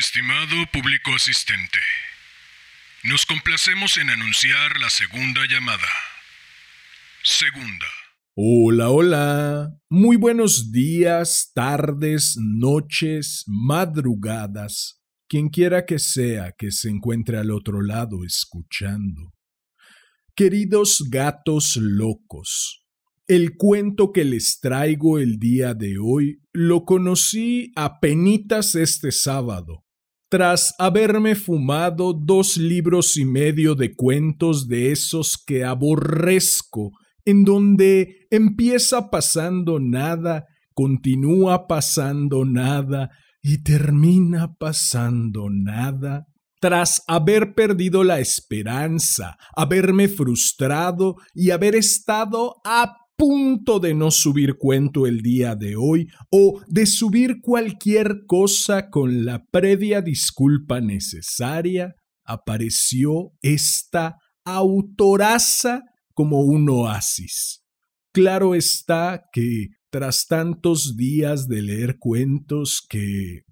Estimado público asistente, nos complacemos en anunciar la segunda llamada. Segunda. Hola, hola. Muy buenos días, tardes, noches, madrugadas. Quien quiera que sea que se encuentre al otro lado escuchando. Queridos gatos locos, el cuento que les traigo el día de hoy lo conocí apenas este sábado, tras haberme fumado dos libros y medio de cuentos de esos que aborrezco, en donde empieza pasando nada, continúa pasando nada y termina pasando nada tras haber perdido la esperanza, haberme frustrado y haber estado a punto de no subir cuento el día de hoy o de subir cualquier cosa con la previa disculpa necesaria, apareció esta autoraza como un oasis. Claro está que, tras tantos días de leer cuentos que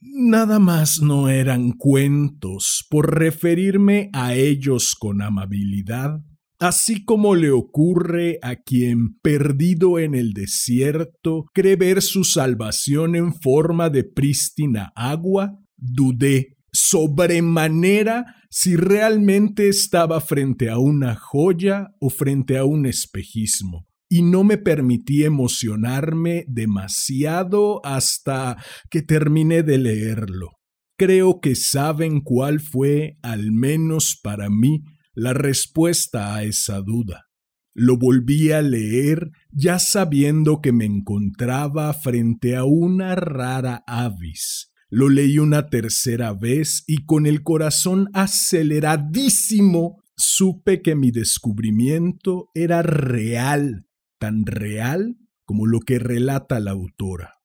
nada más no eran cuentos, por referirme a ellos con amabilidad, así como le ocurre a quien, perdido en el desierto, cree ver su salvación en forma de prístina agua, dudé sobremanera si realmente estaba frente a una joya o frente a un espejismo y no me permití emocionarme demasiado hasta que terminé de leerlo. Creo que saben cuál fue, al menos para mí, la respuesta a esa duda. Lo volví a leer ya sabiendo que me encontraba frente a una rara avis. Lo leí una tercera vez y con el corazón aceleradísimo supe que mi descubrimiento era real tan real como lo que relata la autora.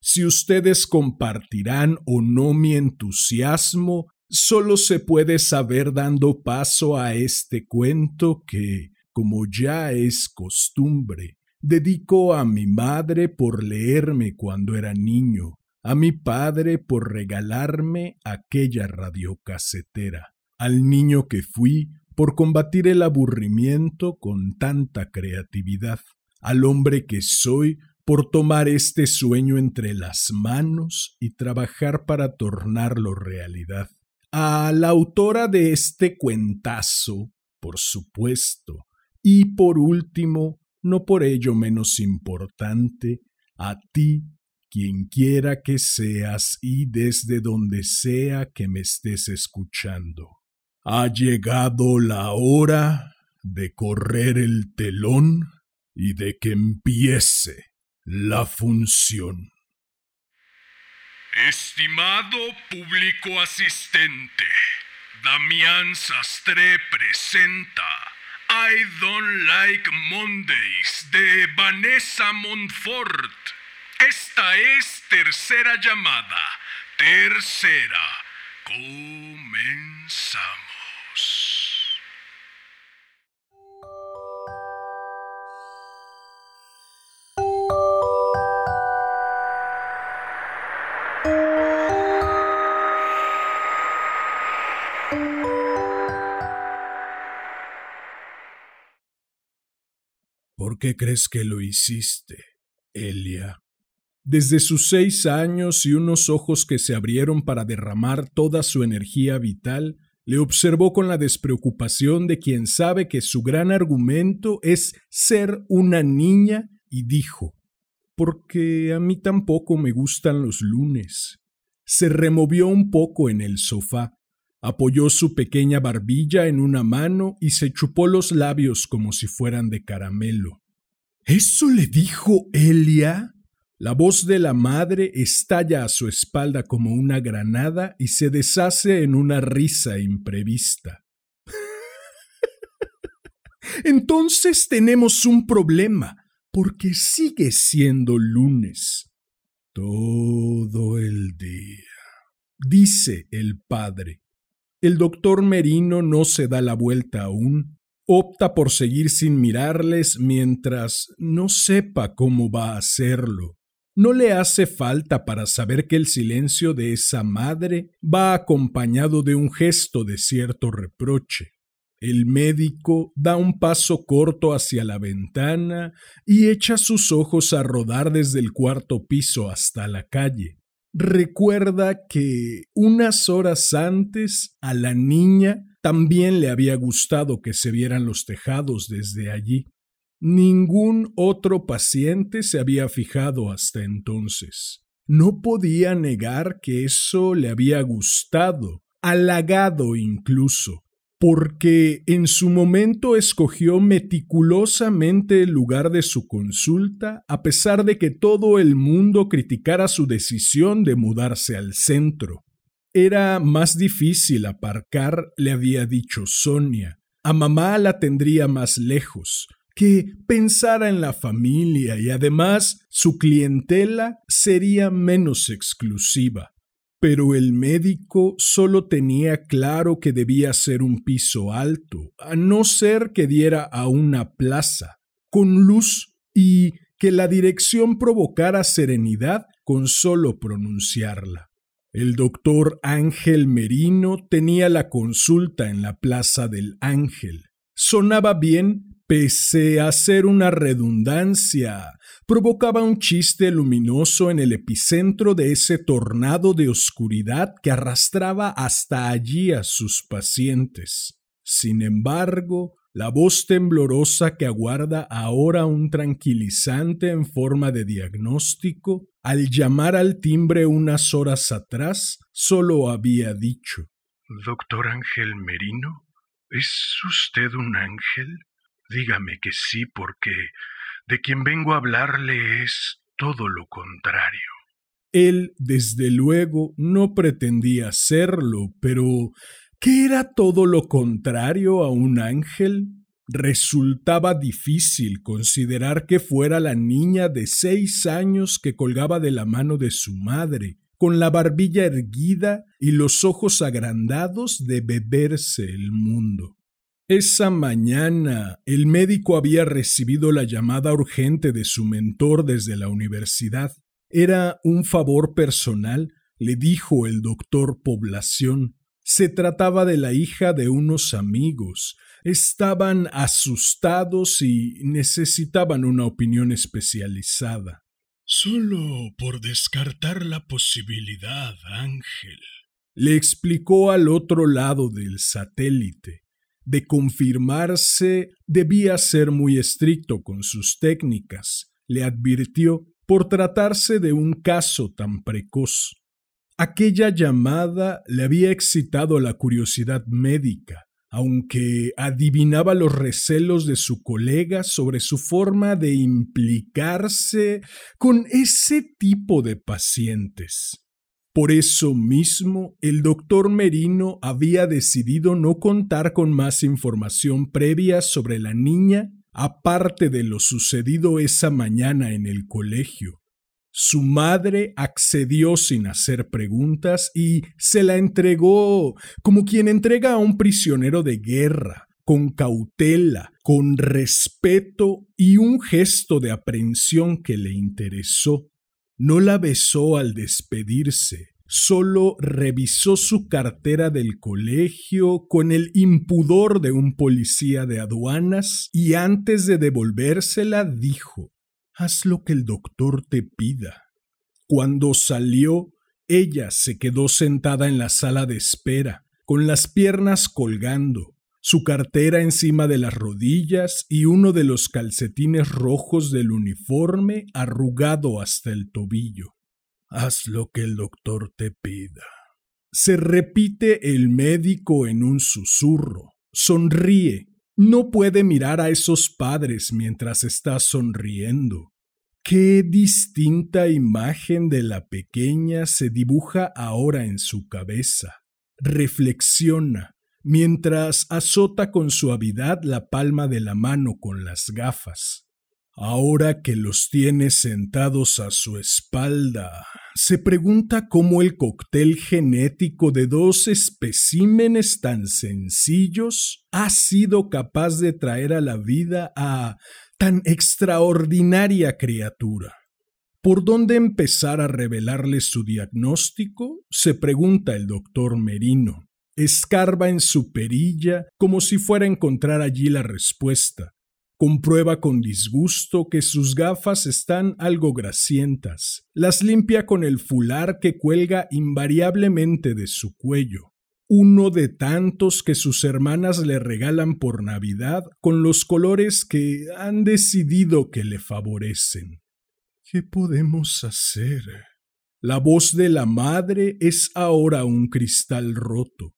Si ustedes compartirán o no mi entusiasmo, solo se puede saber dando paso a este cuento que, como ya es costumbre, dedico a mi madre por leerme cuando era niño, a mi padre por regalarme aquella radiocasetera, al niño que fui por combatir el aburrimiento con tanta creatividad, al hombre que soy por tomar este sueño entre las manos y trabajar para tornarlo realidad, a la autora de este cuentazo, por supuesto, y por último, no por ello menos importante, a ti, quien quiera que seas y desde donde sea que me estés escuchando. Ha llegado la hora de correr el telón y de que empiece la función. Estimado público asistente, Damián Sastre presenta I Don't Like Mondays de Vanessa Montfort. Esta es tercera llamada. Tercera. Comenzamos. ¿Por qué crees que lo hiciste, Elia? Desde sus seis años y unos ojos que se abrieron para derramar toda su energía vital, le observó con la despreocupación de quien sabe que su gran argumento es ser una niña y dijo, porque a mí tampoco me gustan los lunes. Se removió un poco en el sofá, apoyó su pequeña barbilla en una mano y se chupó los labios como si fueran de caramelo. ¿Eso le dijo Elia? La voz de la madre estalla a su espalda como una granada y se deshace en una risa imprevista. Entonces tenemos un problema, porque sigue siendo lunes. Todo el día, dice el padre. El doctor Merino no se da la vuelta aún, opta por seguir sin mirarles mientras no sepa cómo va a hacerlo no le hace falta para saber que el silencio de esa madre va acompañado de un gesto de cierto reproche. El médico da un paso corto hacia la ventana y echa sus ojos a rodar desde el cuarto piso hasta la calle. Recuerda que unas horas antes a la niña también le había gustado que se vieran los tejados desde allí. Ningún otro paciente se había fijado hasta entonces. No podía negar que eso le había gustado, halagado incluso, porque en su momento escogió meticulosamente el lugar de su consulta, a pesar de que todo el mundo criticara su decisión de mudarse al centro. Era más difícil aparcar, le había dicho Sonia. A mamá la tendría más lejos, que pensara en la familia y además su clientela sería menos exclusiva. Pero el médico solo tenía claro que debía ser un piso alto, a no ser que diera a una plaza, con luz y que la dirección provocara serenidad con solo pronunciarla. El doctor Ángel Merino tenía la consulta en la Plaza del Ángel. Sonaba bien pese a ser una redundancia, provocaba un chiste luminoso en el epicentro de ese tornado de oscuridad que arrastraba hasta allí a sus pacientes. Sin embargo, la voz temblorosa que aguarda ahora un tranquilizante en forma de diagnóstico, al llamar al timbre unas horas atrás, solo había dicho Doctor Ángel Merino, ¿es usted un ángel? Dígame que sí, porque de quien vengo a hablarle es todo lo contrario. Él, desde luego, no pretendía serlo, pero ¿qué era todo lo contrario a un ángel? Resultaba difícil considerar que fuera la niña de seis años que colgaba de la mano de su madre, con la barbilla erguida y los ojos agrandados de beberse el mundo. Esa mañana el médico había recibido la llamada urgente de su mentor desde la universidad. Era un favor personal, le dijo el doctor Población. Se trataba de la hija de unos amigos. Estaban asustados y necesitaban una opinión especializada. Solo por descartar la posibilidad, Ángel. Le explicó al otro lado del satélite de confirmarse, debía ser muy estricto con sus técnicas, le advirtió, por tratarse de un caso tan precoz. Aquella llamada le había excitado la curiosidad médica, aunque adivinaba los recelos de su colega sobre su forma de implicarse con ese tipo de pacientes. Por eso mismo, el doctor Merino había decidido no contar con más información previa sobre la niña, aparte de lo sucedido esa mañana en el colegio. Su madre accedió sin hacer preguntas y se la entregó como quien entrega a un prisionero de guerra, con cautela, con respeto y un gesto de aprehensión que le interesó. No la besó al despedirse, solo revisó su cartera del colegio con el impudor de un policía de aduanas y antes de devolvérsela dijo Haz lo que el doctor te pida. Cuando salió, ella se quedó sentada en la sala de espera, con las piernas colgando, su cartera encima de las rodillas y uno de los calcetines rojos del uniforme arrugado hasta el tobillo. Haz lo que el doctor te pida. Se repite el médico en un susurro. Sonríe. No puede mirar a esos padres mientras está sonriendo. Qué distinta imagen de la pequeña se dibuja ahora en su cabeza. Reflexiona mientras azota con suavidad la palma de la mano con las gafas. Ahora que los tiene sentados a su espalda, se pregunta cómo el cóctel genético de dos especímenes tan sencillos ha sido capaz de traer a la vida a tan extraordinaria criatura. ¿Por dónde empezar a revelarle su diagnóstico? se pregunta el doctor Merino. Escarba en su perilla como si fuera a encontrar allí la respuesta. Comprueba con disgusto que sus gafas están algo grasientas. Las limpia con el fular que cuelga invariablemente de su cuello. Uno de tantos que sus hermanas le regalan por Navidad con los colores que han decidido que le favorecen. ¿Qué podemos hacer? La voz de la madre es ahora un cristal roto.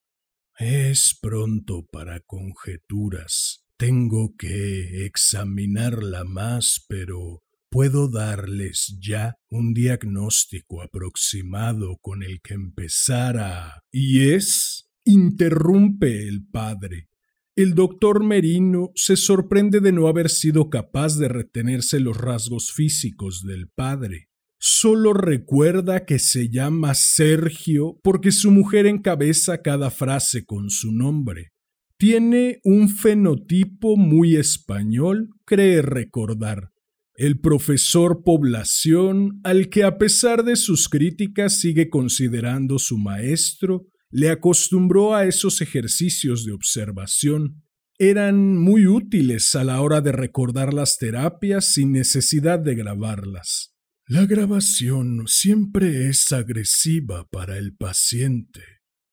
Es pronto para conjeturas. Tengo que examinarla más, pero puedo darles ya un diagnóstico aproximado con el que empezara. ¿Y es? interrumpe el padre. El doctor Merino se sorprende de no haber sido capaz de retenerse los rasgos físicos del padre. Solo recuerda que se llama Sergio porque su mujer encabeza cada frase con su nombre. Tiene un fenotipo muy español, cree recordar. El profesor Población, al que a pesar de sus críticas sigue considerando su maestro, le acostumbró a esos ejercicios de observación. Eran muy útiles a la hora de recordar las terapias sin necesidad de grabarlas. La grabación siempre es agresiva para el paciente,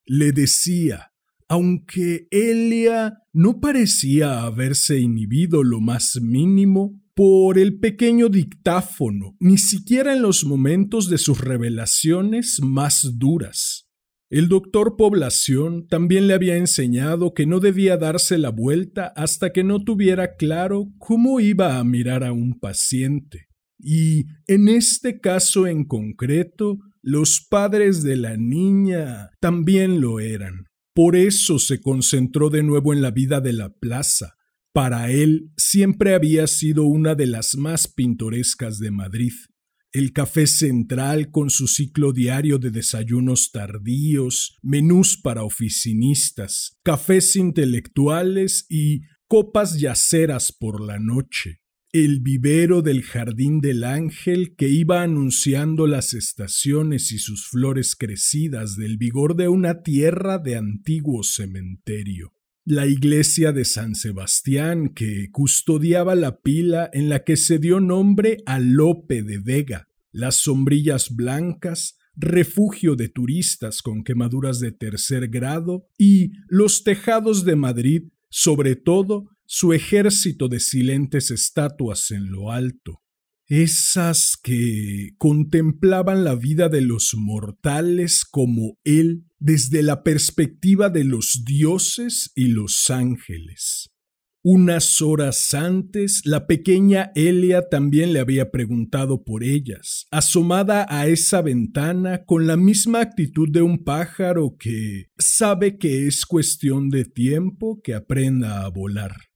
le decía, aunque Elia no parecía haberse inhibido lo más mínimo por el pequeño dictáfono, ni siquiera en los momentos de sus revelaciones más duras. El doctor Población también le había enseñado que no debía darse la vuelta hasta que no tuviera claro cómo iba a mirar a un paciente. Y en este caso en concreto, los padres de la niña también lo eran. Por eso se concentró de nuevo en la vida de la plaza. Para él siempre había sido una de las más pintorescas de Madrid. El café central con su ciclo diario de desayunos tardíos, menús para oficinistas, cafés intelectuales y copas yaceras por la noche el vivero del jardín del ángel que iba anunciando las estaciones y sus flores crecidas del vigor de una tierra de antiguo cementerio, la iglesia de San Sebastián que custodiaba la pila en la que se dio nombre a Lope de Vega, las sombrillas blancas, refugio de turistas con quemaduras de tercer grado y los tejados de Madrid, sobre todo su ejército de silentes estatuas en lo alto, esas que contemplaban la vida de los mortales como él desde la perspectiva de los dioses y los ángeles. Unas horas antes, la pequeña Elia también le había preguntado por ellas, asomada a esa ventana con la misma actitud de un pájaro que sabe que es cuestión de tiempo que aprenda a volar.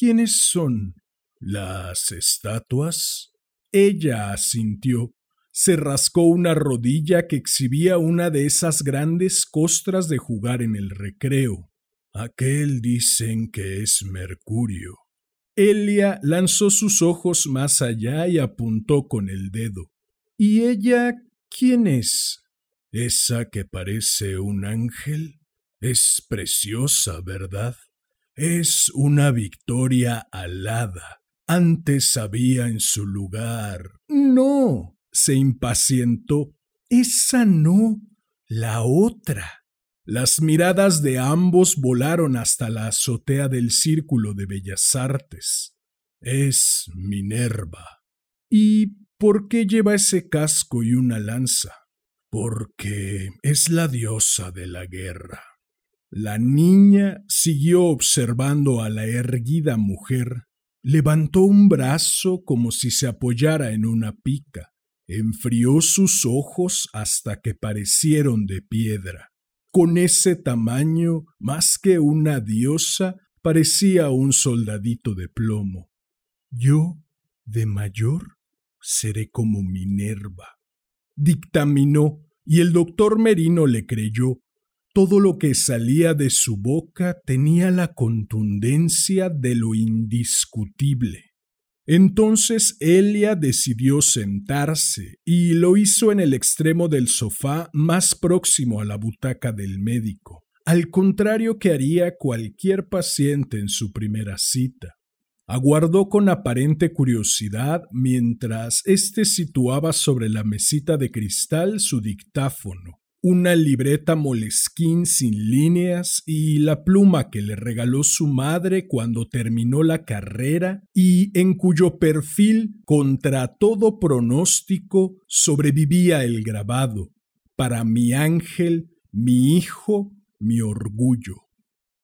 ¿Quiénes son? ¿Las estatuas? Ella asintió. Se rascó una rodilla que exhibía una de esas grandes costras de jugar en el recreo. Aquel dicen que es Mercurio. Elia lanzó sus ojos más allá y apuntó con el dedo. ¿Y ella quién es? Esa que parece un ángel. Es preciosa, ¿verdad? Es una victoria alada. Antes había en su lugar. No, se impacientó. Esa no, la otra. Las miradas de ambos volaron hasta la azotea del Círculo de Bellas Artes. Es Minerva. ¿Y por qué lleva ese casco y una lanza? Porque es la diosa de la guerra. La niña siguió observando a la erguida mujer. Levantó un brazo como si se apoyara en una pica. Enfrió sus ojos hasta que parecieron de piedra. Con ese tamaño, más que una diosa, parecía un soldadito de plomo. Yo, de mayor, seré como Minerva. Dictaminó, y el doctor Merino le creyó, todo lo que salía de su boca tenía la contundencia de lo indiscutible. Entonces Elia decidió sentarse y lo hizo en el extremo del sofá más próximo a la butaca del médico, al contrario que haría cualquier paciente en su primera cita. Aguardó con aparente curiosidad mientras éste situaba sobre la mesita de cristal su dictáfono una libreta molesquín sin líneas y la pluma que le regaló su madre cuando terminó la carrera y en cuyo perfil, contra todo pronóstico, sobrevivía el grabado, para mi ángel, mi hijo, mi orgullo.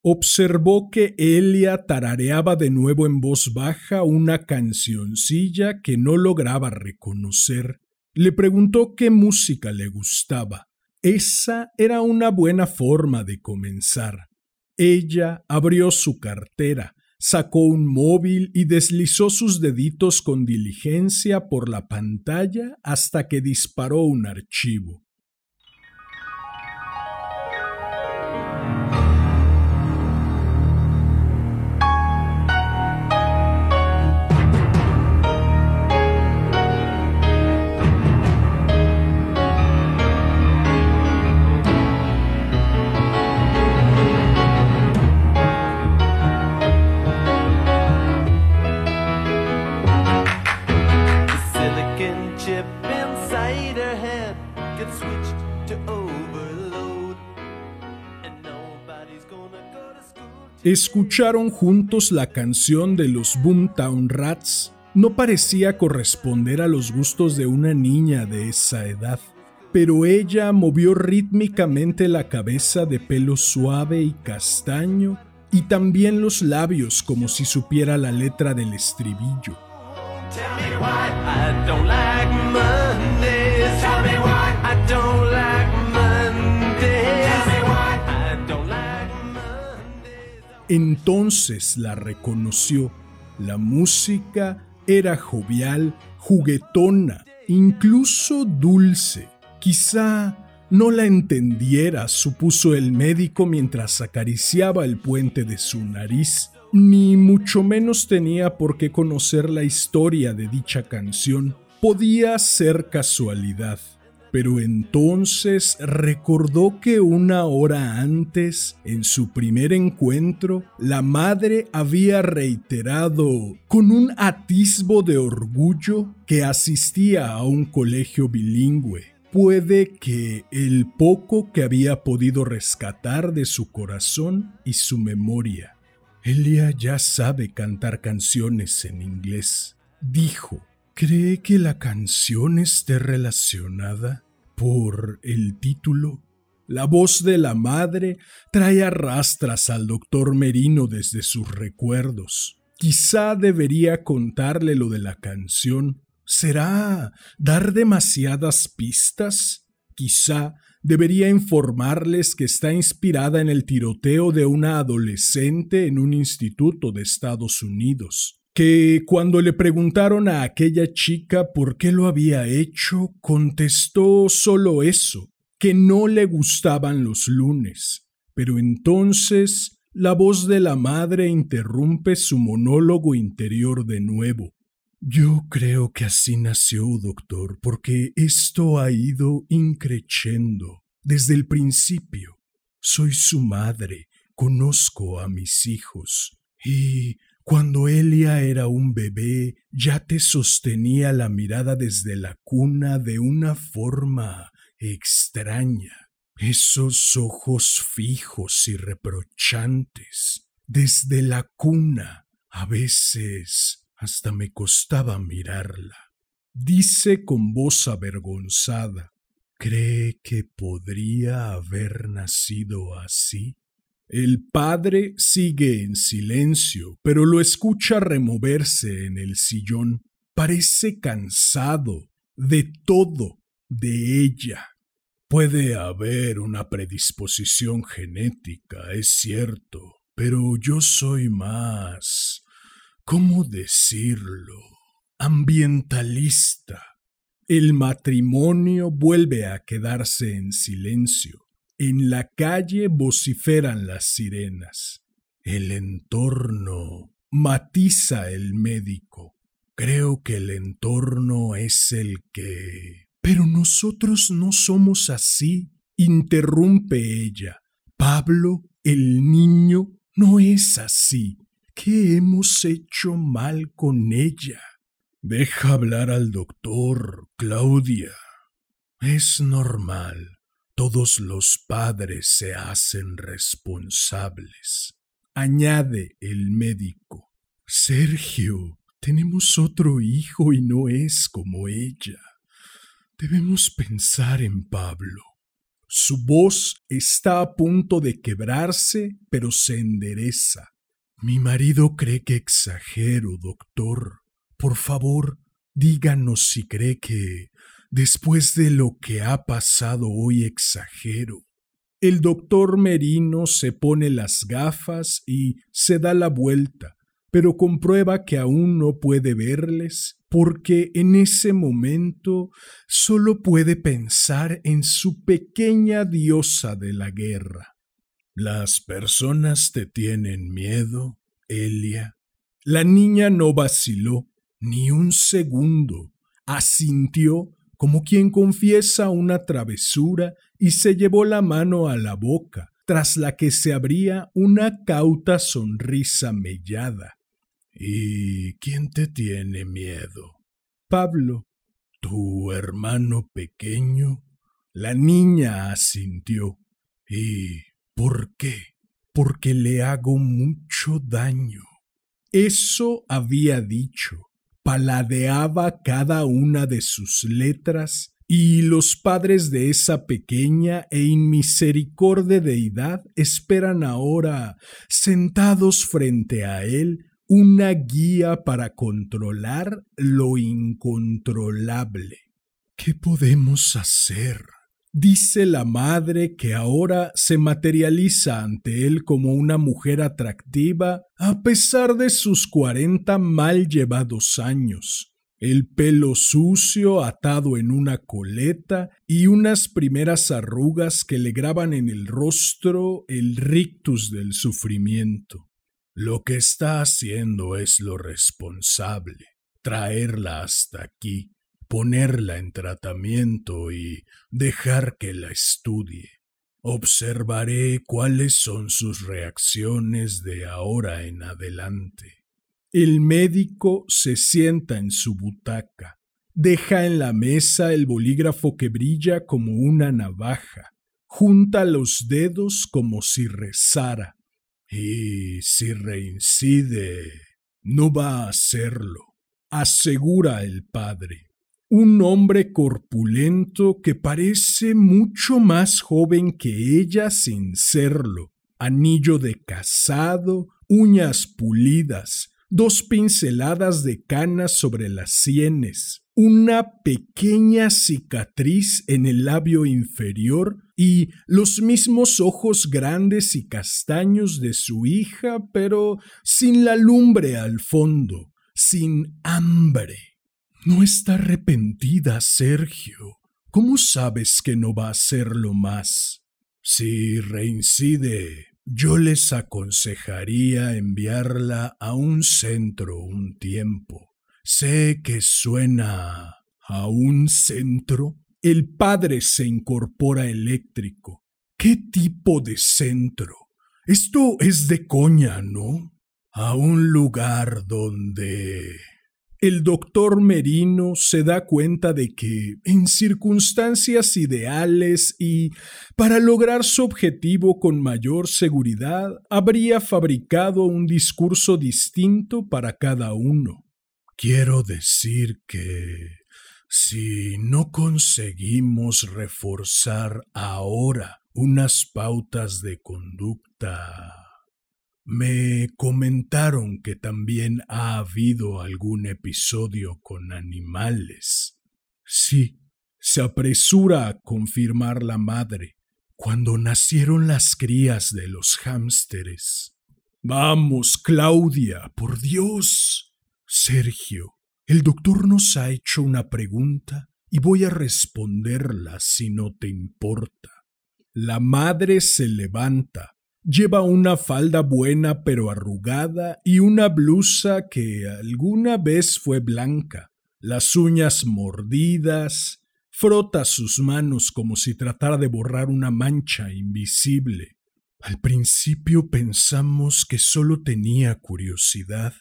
Observó que Elia tarareaba de nuevo en voz baja una cancioncilla que no lograba reconocer. Le preguntó qué música le gustaba. Esa era una buena forma de comenzar. Ella abrió su cartera, sacó un móvil y deslizó sus deditos con diligencia por la pantalla hasta que disparó un archivo. Escucharon juntos la canción de los Boomtown Rats. No parecía corresponder a los gustos de una niña de esa edad, pero ella movió rítmicamente la cabeza de pelo suave y castaño y también los labios como si supiera la letra del estribillo. Entonces la reconoció. La música era jovial, juguetona, incluso dulce. Quizá no la entendiera, supuso el médico mientras acariciaba el puente de su nariz, ni mucho menos tenía por qué conocer la historia de dicha canción. Podía ser casualidad pero entonces recordó que una hora antes, en su primer encuentro, la madre había reiterado con un atisbo de orgullo que asistía a un colegio bilingüe. Puede que el poco que había podido rescatar de su corazón y su memoria. Elia ya sabe cantar canciones en inglés, dijo. ¿Cree que la canción esté relacionada por el título? La voz de la madre trae arrastras al doctor Merino desde sus recuerdos. Quizá debería contarle lo de la canción. ¿Será dar demasiadas pistas? Quizá debería informarles que está inspirada en el tiroteo de una adolescente en un instituto de Estados Unidos que cuando le preguntaron a aquella chica por qué lo había hecho, contestó solo eso, que no le gustaban los lunes. Pero entonces la voz de la madre interrumpe su monólogo interior de nuevo. Yo creo que así nació, doctor, porque esto ha ido increciendo desde el principio. Soy su madre, conozco a mis hijos y cuando Elia era un bebé, ya te sostenía la mirada desde la cuna de una forma extraña. Esos ojos fijos y reprochantes. Desde la cuna, a veces hasta me costaba mirarla. Dice con voz avergonzada, ¿cree que podría haber nacido así? El padre sigue en silencio, pero lo escucha removerse en el sillón. Parece cansado de todo, de ella. Puede haber una predisposición genética, es cierto, pero yo soy más... ¿Cómo decirlo? ambientalista. El matrimonio vuelve a quedarse en silencio. En la calle vociferan las sirenas. El entorno matiza el médico. Creo que el entorno es el que... Pero nosotros no somos así, interrumpe ella. Pablo, el niño, no es así. ¿Qué hemos hecho mal con ella? Deja hablar al doctor, Claudia. Es normal. Todos los padres se hacen responsables. Añade el médico. Sergio, tenemos otro hijo y no es como ella. Debemos pensar en Pablo. Su voz está a punto de quebrarse, pero se endereza. Mi marido cree que exagero, doctor. Por favor, díganos si cree que, después de lo que ha pasado hoy, exagero. El doctor Merino se pone las gafas y se da la vuelta, pero comprueba que aún no puede verles porque en ese momento solo puede pensar en su pequeña diosa de la guerra. Las personas te tienen miedo, Elia. La niña no vaciló ni un segundo. Asintió como quien confiesa una travesura y se llevó la mano a la boca, tras la que se abría una cauta sonrisa mellada. ¿Y quién te tiene miedo? Pablo, tu hermano pequeño. La niña asintió. ¿Y por qué? Porque le hago mucho daño. Eso había dicho paladeaba cada una de sus letras y los padres de esa pequeña e inmisericordia deidad esperan ahora, sentados frente a él, una guía para controlar lo incontrolable. ¿Qué podemos hacer? Dice la madre que ahora se materializa ante él como una mujer atractiva a pesar de sus cuarenta mal llevados años, el pelo sucio atado en una coleta y unas primeras arrugas que le graban en el rostro el rictus del sufrimiento. Lo que está haciendo es lo responsable, traerla hasta aquí, ponerla en tratamiento y dejar que la estudie. Observaré cuáles son sus reacciones de ahora en adelante. El médico se sienta en su butaca, deja en la mesa el bolígrafo que brilla como una navaja, junta los dedos como si rezara, y si reincide, no va a hacerlo, asegura el padre un hombre corpulento que parece mucho más joven que ella sin serlo, anillo de casado, uñas pulidas, dos pinceladas de canas sobre las sienes, una pequeña cicatriz en el labio inferior y los mismos ojos grandes y castaños de su hija, pero sin la lumbre al fondo, sin hambre. No está arrepentida, Sergio. ¿Cómo sabes que no va a hacerlo más? Si reincide, yo les aconsejaría enviarla a un centro un tiempo. Sé que suena a un centro. El padre se incorpora eléctrico. ¿Qué tipo de centro? Esto es de coña, ¿no? A un lugar donde el doctor Merino se da cuenta de que, en circunstancias ideales y para lograr su objetivo con mayor seguridad, habría fabricado un discurso distinto para cada uno. Quiero decir que si no conseguimos reforzar ahora unas pautas de conducta me comentaron que también ha habido algún episodio con animales. Sí, se apresura a confirmar la madre, cuando nacieron las crías de los hámsteres. Vamos, Claudia, por Dios. Sergio, el doctor nos ha hecho una pregunta y voy a responderla si no te importa. La madre se levanta, Lleva una falda buena pero arrugada y una blusa que alguna vez fue blanca, las uñas mordidas, frota sus manos como si tratara de borrar una mancha invisible. Al principio pensamos que solo tenía curiosidad.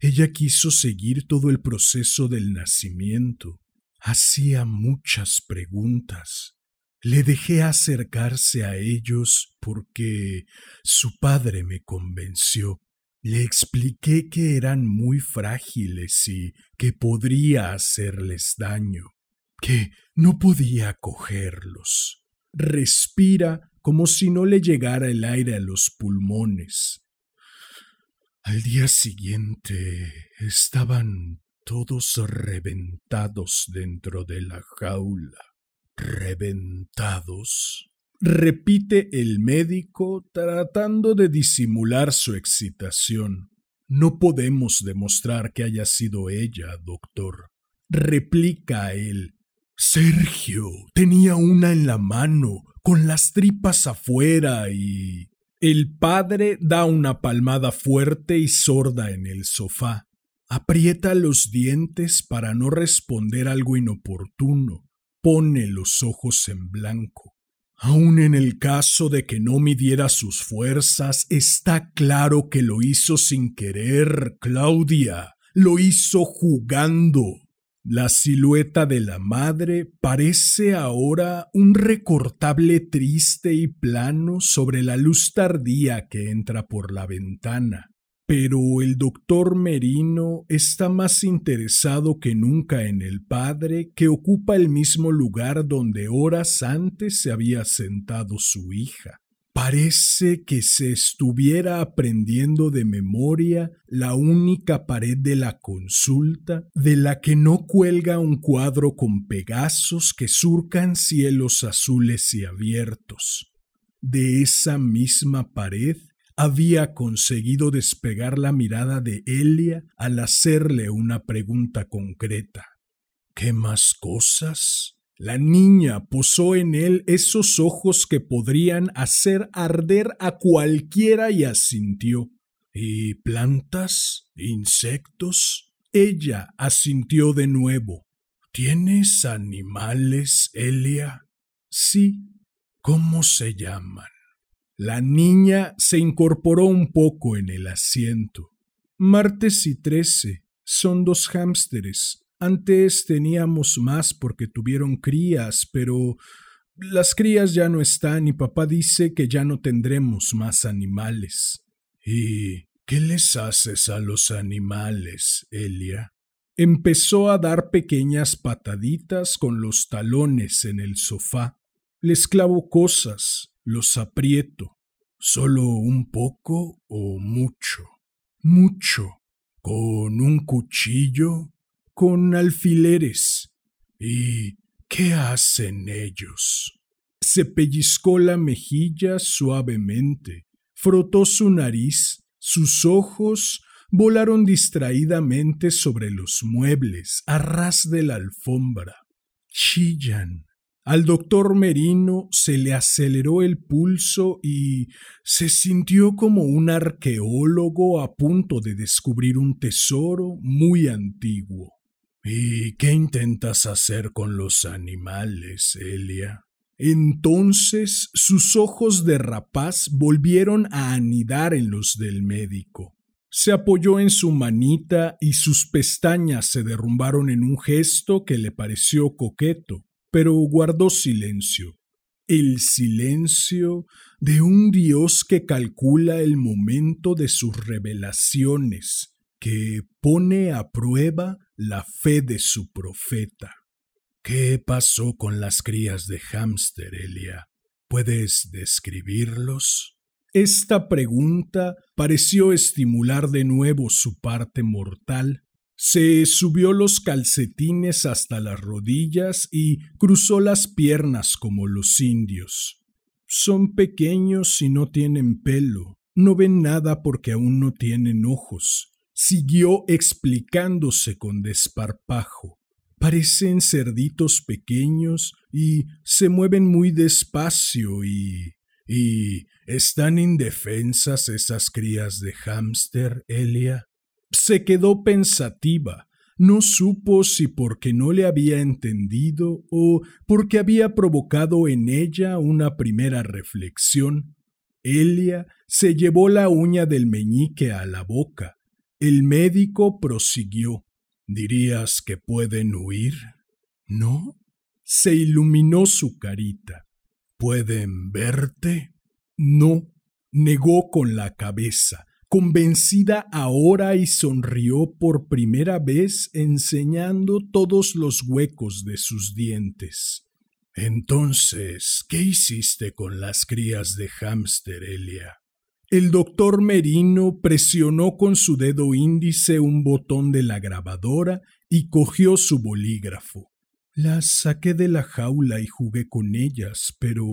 Ella quiso seguir todo el proceso del nacimiento. Hacía muchas preguntas. Le dejé acercarse a ellos porque su padre me convenció. Le expliqué que eran muy frágiles y que podría hacerles daño, que no podía cogerlos. Respira como si no le llegara el aire a los pulmones. Al día siguiente estaban todos reventados dentro de la jaula reventados. Repite el médico tratando de disimular su excitación. No podemos demostrar que haya sido ella, doctor. Replica él. Sergio tenía una en la mano, con las tripas afuera y... El padre da una palmada fuerte y sorda en el sofá. Aprieta los dientes para no responder algo inoportuno pone los ojos en blanco. Aun en el caso de que no midiera sus fuerzas, está claro que lo hizo sin querer, Claudia. Lo hizo jugando. La silueta de la madre parece ahora un recortable triste y plano sobre la luz tardía que entra por la ventana. Pero el doctor Merino está más interesado que nunca en el padre que ocupa el mismo lugar donde horas antes se había sentado su hija. Parece que se estuviera aprendiendo de memoria la única pared de la consulta de la que no cuelga un cuadro con pegasos que surcan cielos azules y abiertos. De esa misma pared había conseguido despegar la mirada de Elia al hacerle una pregunta concreta. ¿Qué más cosas? La niña posó en él esos ojos que podrían hacer arder a cualquiera y asintió. ¿Y plantas? ¿Insectos? Ella asintió de nuevo. ¿Tienes animales, Elia? Sí. ¿Cómo se llaman? La niña se incorporó un poco en el asiento. Martes y trece. Son dos hámsteres. Antes teníamos más porque tuvieron crías, pero las crías ya no están y papá dice que ya no tendremos más animales. ¿Y qué les haces a los animales, Elia? Empezó a dar pequeñas pataditas con los talones en el sofá. Les clavo cosas, los aprieto. ¿Solo un poco o mucho? Mucho. ¿Con un cuchillo? Con alfileres. ¿Y qué hacen ellos? Se pellizcó la mejilla suavemente, frotó su nariz, sus ojos volaron distraídamente sobre los muebles, a ras de la alfombra. Chillan, al doctor Merino se le aceleró el pulso y se sintió como un arqueólogo a punto de descubrir un tesoro muy antiguo. ¿Y qué intentas hacer con los animales, Elia? Entonces sus ojos de rapaz volvieron a anidar en los del médico. Se apoyó en su manita y sus pestañas se derrumbaron en un gesto que le pareció coqueto pero guardó silencio. El silencio de un Dios que calcula el momento de sus revelaciones, que pone a prueba la fe de su profeta. ¿Qué pasó con las crías de hámster, Elia? ¿Puedes describirlos? Esta pregunta pareció estimular de nuevo su parte mortal se subió los calcetines hasta las rodillas y cruzó las piernas como los indios. Son pequeños y no tienen pelo. No ven nada porque aún no tienen ojos. Siguió explicándose con desparpajo. Parecen cerditos pequeños y se mueven muy despacio y ¿Y están indefensas esas crías de hámster, Elia? Se quedó pensativa. No supo si porque no le había entendido o porque había provocado en ella una primera reflexión. Elia se llevó la uña del meñique a la boca. El médico prosiguió. ¿Dirías que pueden huir? ¿No? Se iluminó su carita. ¿Pueden verte? No, negó con la cabeza, convencida ahora y sonrió por primera vez enseñando todos los huecos de sus dientes. Entonces, ¿qué hiciste con las crías de hámster, Elia? El doctor Merino presionó con su dedo índice un botón de la grabadora y cogió su bolígrafo. Las saqué de la jaula y jugué con ellas, pero...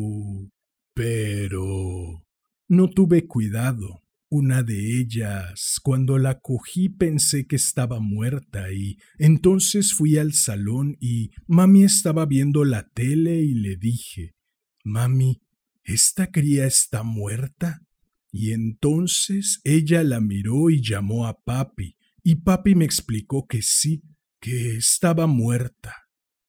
pero... No tuve cuidado. Una de ellas, cuando la cogí pensé que estaba muerta y entonces fui al salón y mami estaba viendo la tele y le dije, Mami, ¿esta cría está muerta? Y entonces ella la miró y llamó a papi, y papi me explicó que sí, que estaba muerta.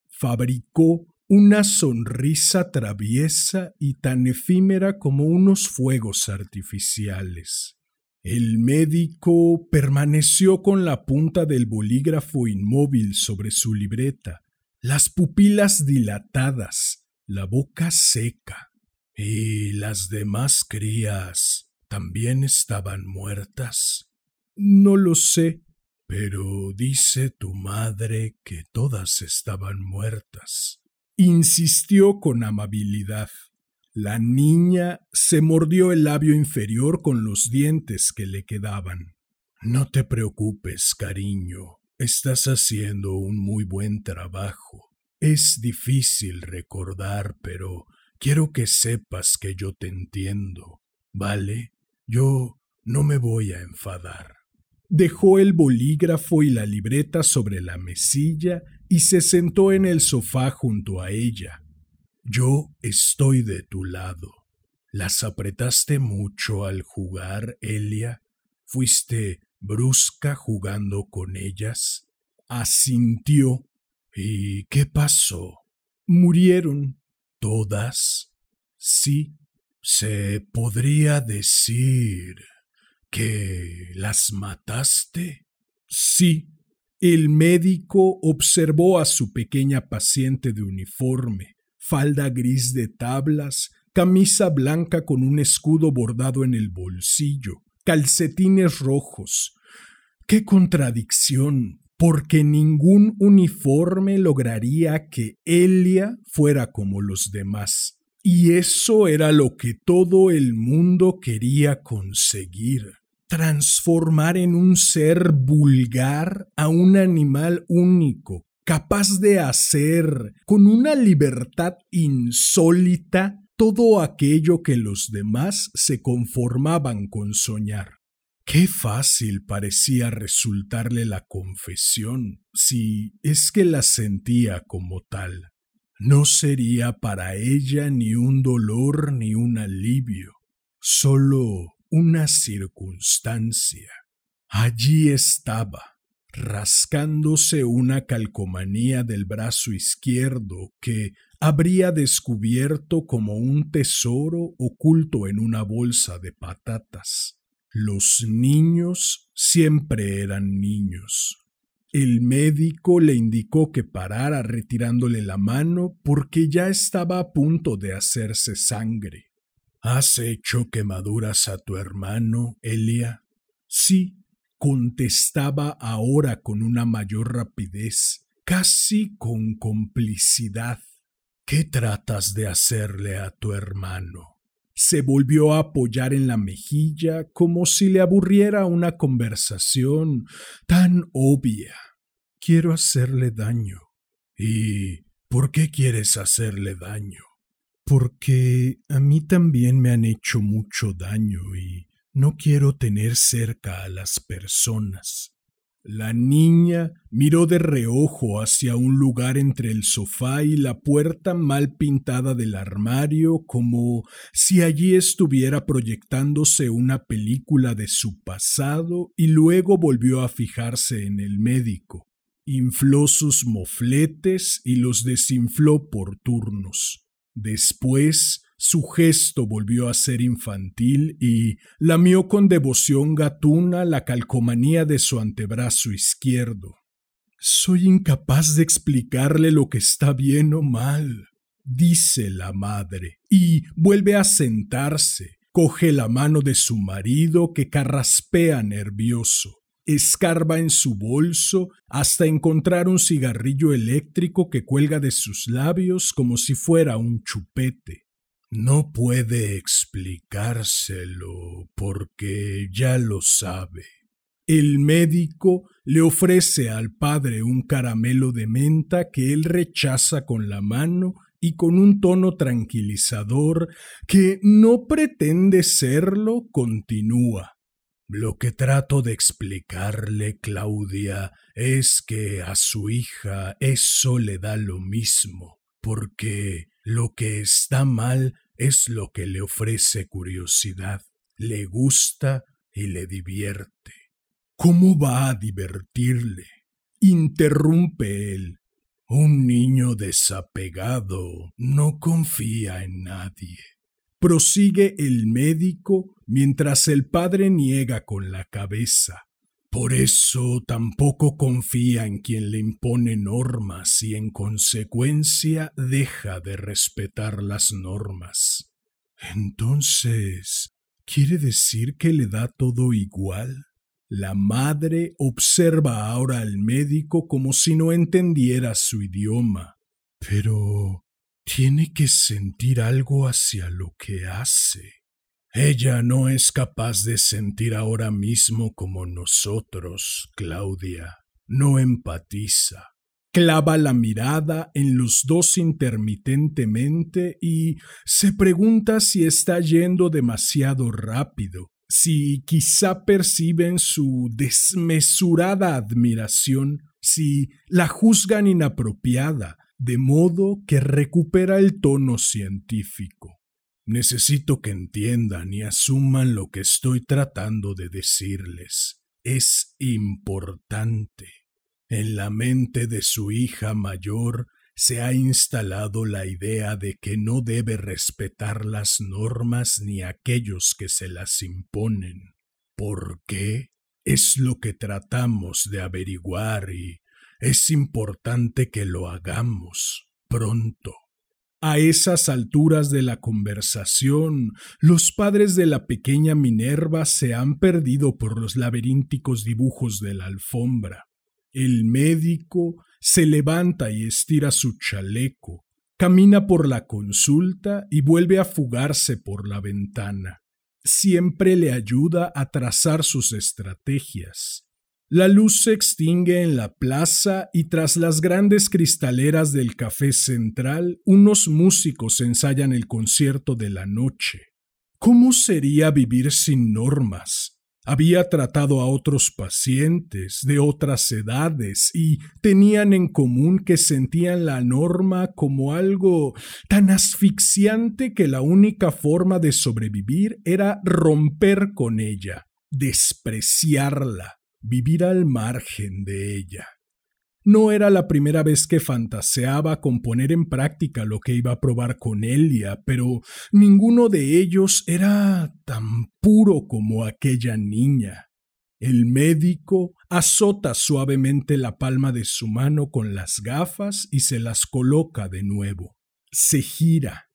Fabricó una sonrisa traviesa y tan efímera como unos fuegos artificiales. El médico permaneció con la punta del bolígrafo inmóvil sobre su libreta, las pupilas dilatadas, la boca seca. ¿Y las demás crías también estaban muertas? No lo sé, pero dice tu madre que todas estaban muertas. Insistió con amabilidad. La niña se mordió el labio inferior con los dientes que le quedaban. No te preocupes, cariño. Estás haciendo un muy buen trabajo. Es difícil recordar, pero quiero que sepas que yo te entiendo. ¿Vale? Yo no me voy a enfadar. Dejó el bolígrafo y la libreta sobre la mesilla y se sentó en el sofá junto a ella. Yo estoy de tu lado. ¿Las apretaste mucho al jugar, Elia? ¿Fuiste brusca jugando con ellas? Asintió. ¿Y qué pasó? Murieron. ¿Todas? Sí, ¿Se podría decir que las mataste? Sí. El médico observó a su pequeña paciente de uniforme, falda gris de tablas, camisa blanca con un escudo bordado en el bolsillo, calcetines rojos. ¡Qué contradicción! Porque ningún uniforme lograría que Elia fuera como los demás. Y eso era lo que todo el mundo quería conseguir transformar en un ser vulgar a un animal único, capaz de hacer con una libertad insólita todo aquello que los demás se conformaban con soñar. Qué fácil parecía resultarle la confesión, si es que la sentía como tal no sería para ella ni un dolor ni un alivio, solo una circunstancia. Allí estaba, rascándose una calcomanía del brazo izquierdo que habría descubierto como un tesoro oculto en una bolsa de patatas. Los niños siempre eran niños, el médico le indicó que parara retirándole la mano porque ya estaba a punto de hacerse sangre. ¿Has hecho quemaduras a tu hermano, Elia? Sí, contestaba ahora con una mayor rapidez, casi con complicidad. ¿Qué tratas de hacerle a tu hermano? se volvió a apoyar en la mejilla como si le aburriera una conversación tan obvia. Quiero hacerle daño. ¿Y por qué quieres hacerle daño? Porque a mí también me han hecho mucho daño y no quiero tener cerca a las personas. La niña miró de reojo hacia un lugar entre el sofá y la puerta mal pintada del armario como si allí estuviera proyectándose una película de su pasado y luego volvió a fijarse en el médico. Infló sus mofletes y los desinfló por turnos. Después su gesto volvió a ser infantil y lamió con devoción gatuna la calcomanía de su antebrazo izquierdo. Soy incapaz de explicarle lo que está bien o mal, dice la madre, y vuelve a sentarse, coge la mano de su marido que carraspea nervioso, escarba en su bolso hasta encontrar un cigarrillo eléctrico que cuelga de sus labios como si fuera un chupete. No puede explicárselo porque ya lo sabe. El médico le ofrece al padre un caramelo de menta que él rechaza con la mano y con un tono tranquilizador que no pretende serlo, continúa. Lo que trato de explicarle, Claudia, es que a su hija eso le da lo mismo, porque lo que está mal es lo que le ofrece curiosidad, le gusta y le divierte. ¿Cómo va a divertirle? Interrumpe él. Un niño desapegado no confía en nadie. Prosigue el médico mientras el padre niega con la cabeza. Por eso tampoco confía en quien le impone normas y en consecuencia deja de respetar las normas. Entonces, ¿quiere decir que le da todo igual? La madre observa ahora al médico como si no entendiera su idioma. Pero tiene que sentir algo hacia lo que hace. Ella no es capaz de sentir ahora mismo como nosotros, Claudia. No empatiza. Clava la mirada en los dos intermitentemente y se pregunta si está yendo demasiado rápido, si quizá perciben su desmesurada admiración, si la juzgan inapropiada, de modo que recupera el tono científico. Necesito que entiendan y asuman lo que estoy tratando de decirles. Es importante. En la mente de su hija mayor se ha instalado la idea de que no debe respetar las normas ni aquellos que se las imponen. ¿Por qué? Es lo que tratamos de averiguar y es importante que lo hagamos pronto. A esas alturas de la conversación, los padres de la pequeña Minerva se han perdido por los laberínticos dibujos de la alfombra. El médico se levanta y estira su chaleco, camina por la consulta y vuelve a fugarse por la ventana. Siempre le ayuda a trazar sus estrategias. La luz se extingue en la plaza y tras las grandes cristaleras del café central, unos músicos ensayan el concierto de la noche. ¿Cómo sería vivir sin normas? Había tratado a otros pacientes de otras edades y tenían en común que sentían la norma como algo tan asfixiante que la única forma de sobrevivir era romper con ella, despreciarla vivir al margen de ella. No era la primera vez que fantaseaba con poner en práctica lo que iba a probar con Elia, pero ninguno de ellos era tan puro como aquella niña. El médico azota suavemente la palma de su mano con las gafas y se las coloca de nuevo. Se gira,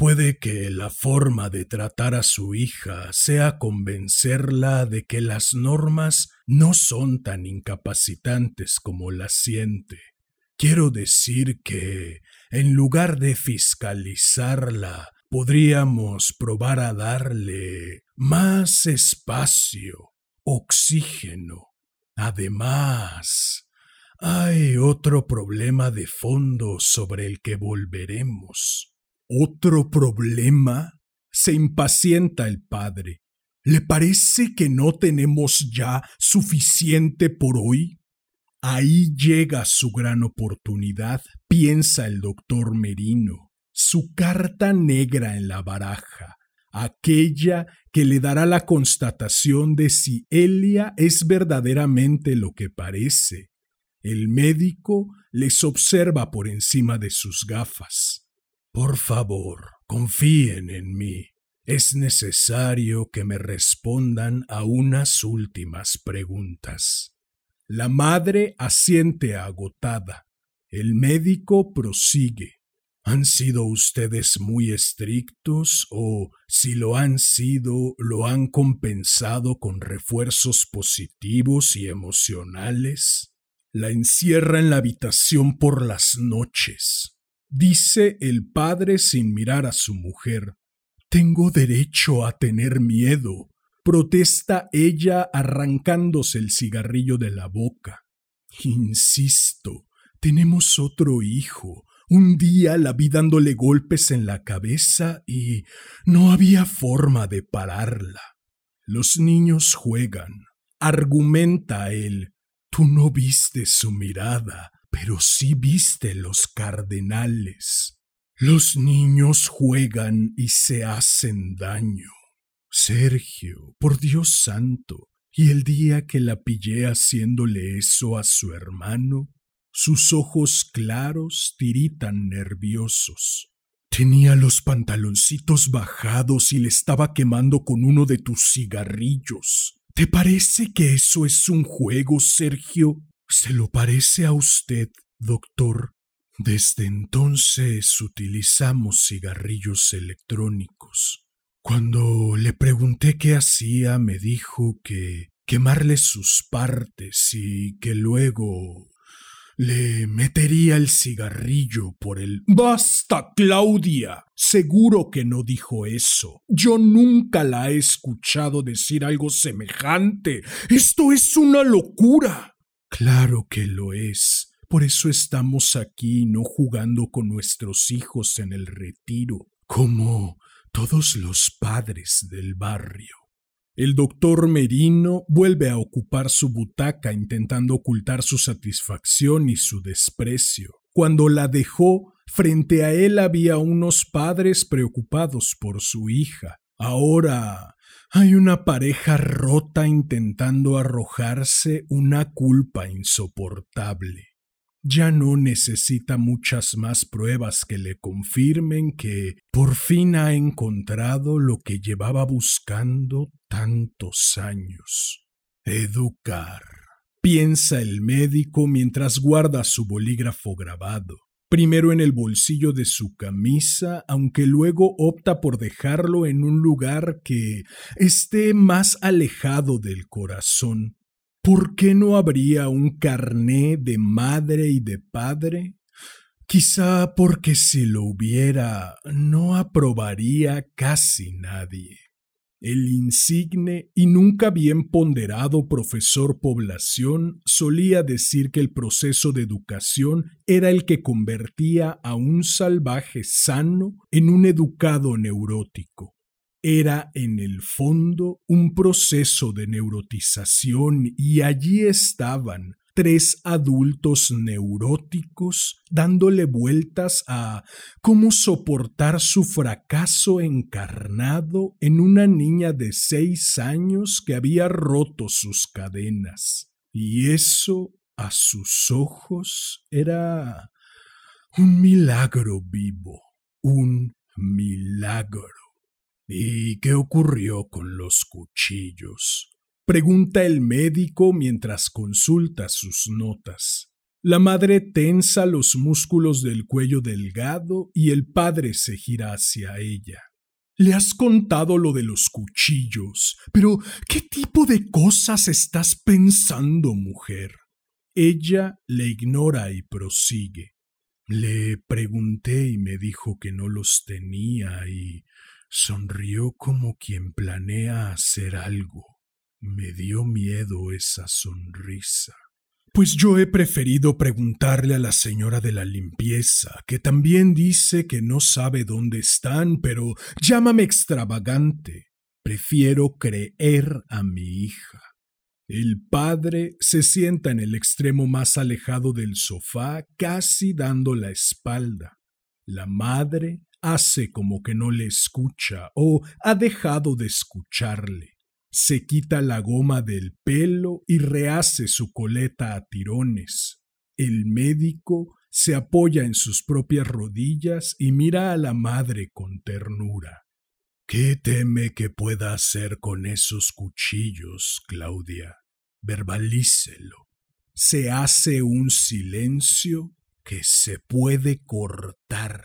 Puede que la forma de tratar a su hija sea convencerla de que las normas no son tan incapacitantes como las siente. Quiero decir que, en lugar de fiscalizarla, podríamos probar a darle más espacio, oxígeno. Además, hay otro problema de fondo sobre el que volveremos. ¿Otro problema? Se impacienta el padre. ¿Le parece que no tenemos ya suficiente por hoy? Ahí llega su gran oportunidad, piensa el doctor Merino, su carta negra en la baraja, aquella que le dará la constatación de si Elia es verdaderamente lo que parece. El médico les observa por encima de sus gafas. Por favor, confíen en mí. Es necesario que me respondan a unas últimas preguntas. La madre asiente agotada. El médico prosigue. ¿Han sido ustedes muy estrictos o, si lo han sido, lo han compensado con refuerzos positivos y emocionales? La encierra en la habitación por las noches. Dice el padre sin mirar a su mujer. Tengo derecho a tener miedo protesta ella arrancándose el cigarrillo de la boca. Insisto, tenemos otro hijo. Un día la vi dándole golpes en la cabeza y no había forma de pararla. Los niños juegan. Argumenta él. Tú no viste su mirada, pero sí viste los cardenales. Los niños juegan y se hacen daño. Sergio, por Dios santo, y el día que la pillé haciéndole eso a su hermano, sus ojos claros tiritan nerviosos. Tenía los pantaloncitos bajados y le estaba quemando con uno de tus cigarrillos. ¿Te parece que eso es un juego, Sergio? Se lo parece a usted, doctor. Desde entonces utilizamos cigarrillos electrónicos. Cuando le pregunté qué hacía, me dijo que quemarle sus partes y que luego le metería el cigarrillo por el... Basta, Claudia. Seguro que no dijo eso. Yo nunca la he escuchado decir algo semejante. Esto es una locura. Claro que lo es. Por eso estamos aquí, no jugando con nuestros hijos en el retiro. Como todos los padres del barrio. El doctor Merino vuelve a ocupar su butaca intentando ocultar su satisfacción y su desprecio. Cuando la dejó, frente a él había unos padres preocupados por su hija. Ahora hay una pareja rota intentando arrojarse una culpa insoportable ya no necesita muchas más pruebas que le confirmen que por fin ha encontrado lo que llevaba buscando tantos años. Educar. Piensa el médico mientras guarda su bolígrafo grabado, primero en el bolsillo de su camisa, aunque luego opta por dejarlo en un lugar que esté más alejado del corazón ¿Por qué no habría un carné de madre y de padre? Quizá porque si lo hubiera no aprobaría casi nadie. El insigne y nunca bien ponderado profesor Población solía decir que el proceso de educación era el que convertía a un salvaje sano en un educado neurótico. Era en el fondo un proceso de neurotización y allí estaban tres adultos neuróticos dándole vueltas a cómo soportar su fracaso encarnado en una niña de seis años que había roto sus cadenas. Y eso, a sus ojos, era un milagro vivo, un milagro. ¿Y qué ocurrió con los cuchillos? Pregunta el médico mientras consulta sus notas. La madre tensa los músculos del cuello delgado y el padre se gira hacia ella. Le has contado lo de los cuchillos, pero ¿qué tipo de cosas estás pensando, mujer? Ella le ignora y prosigue. Le pregunté y me dijo que no los tenía y Sonrió como quien planea hacer algo. Me dio miedo esa sonrisa. Pues yo he preferido preguntarle a la señora de la limpieza, que también dice que no sabe dónde están, pero llámame extravagante. Prefiero creer a mi hija. El padre se sienta en el extremo más alejado del sofá, casi dando la espalda. La madre hace como que no le escucha o ha dejado de escucharle. Se quita la goma del pelo y rehace su coleta a tirones. El médico se apoya en sus propias rodillas y mira a la madre con ternura. ¿Qué teme que pueda hacer con esos cuchillos, Claudia? Verbalícelo. Se hace un silencio que se puede cortar.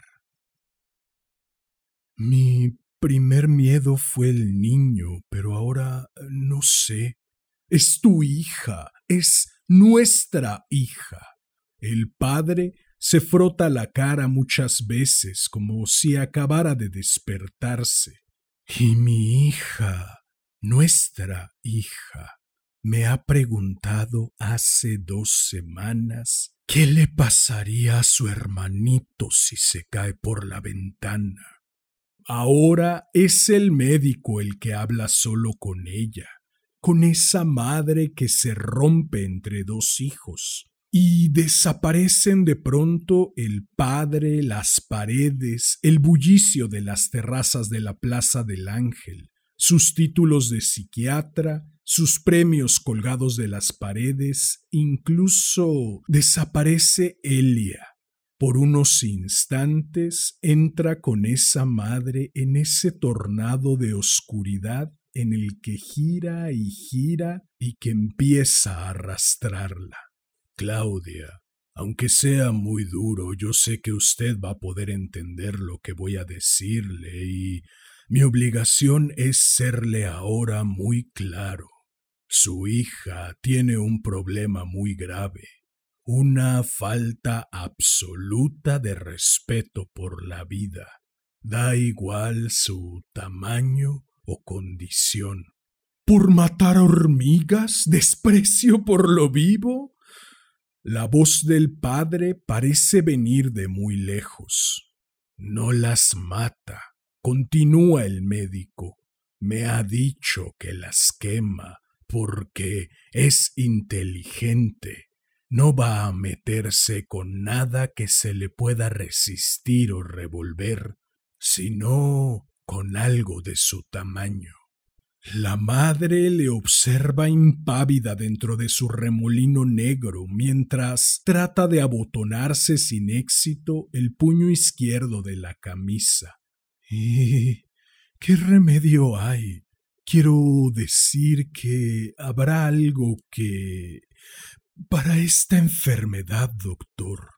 Mi primer miedo fue el niño, pero ahora no sé. Es tu hija, es nuestra hija. El padre se frota la cara muchas veces como si acabara de despertarse. Y mi hija, nuestra hija, me ha preguntado hace dos semanas qué le pasaría a su hermanito si se cae por la ventana. Ahora es el médico el que habla solo con ella, con esa madre que se rompe entre dos hijos, y desaparecen de pronto el padre, las paredes, el bullicio de las terrazas de la Plaza del Ángel, sus títulos de psiquiatra, sus premios colgados de las paredes, incluso desaparece Elia. Por unos instantes entra con esa madre en ese tornado de oscuridad en el que gira y gira y que empieza a arrastrarla. Claudia, aunque sea muy duro, yo sé que usted va a poder entender lo que voy a decirle y mi obligación es serle ahora muy claro. Su hija tiene un problema muy grave, una falta absoluta de respeto por la vida. Da igual su tamaño o condición. ¿Por matar hormigas? ¿Desprecio por lo vivo? La voz del padre parece venir de muy lejos. No las mata, continúa el médico. Me ha dicho que las quema porque es inteligente. No va a meterse con nada que se le pueda resistir o revolver, sino con algo de su tamaño. La madre le observa impávida dentro de su remolino negro mientras trata de abotonarse sin éxito el puño izquierdo de la camisa. ¿Y qué remedio hay? Quiero decir que habrá algo que... para esta enfermedad, doctor.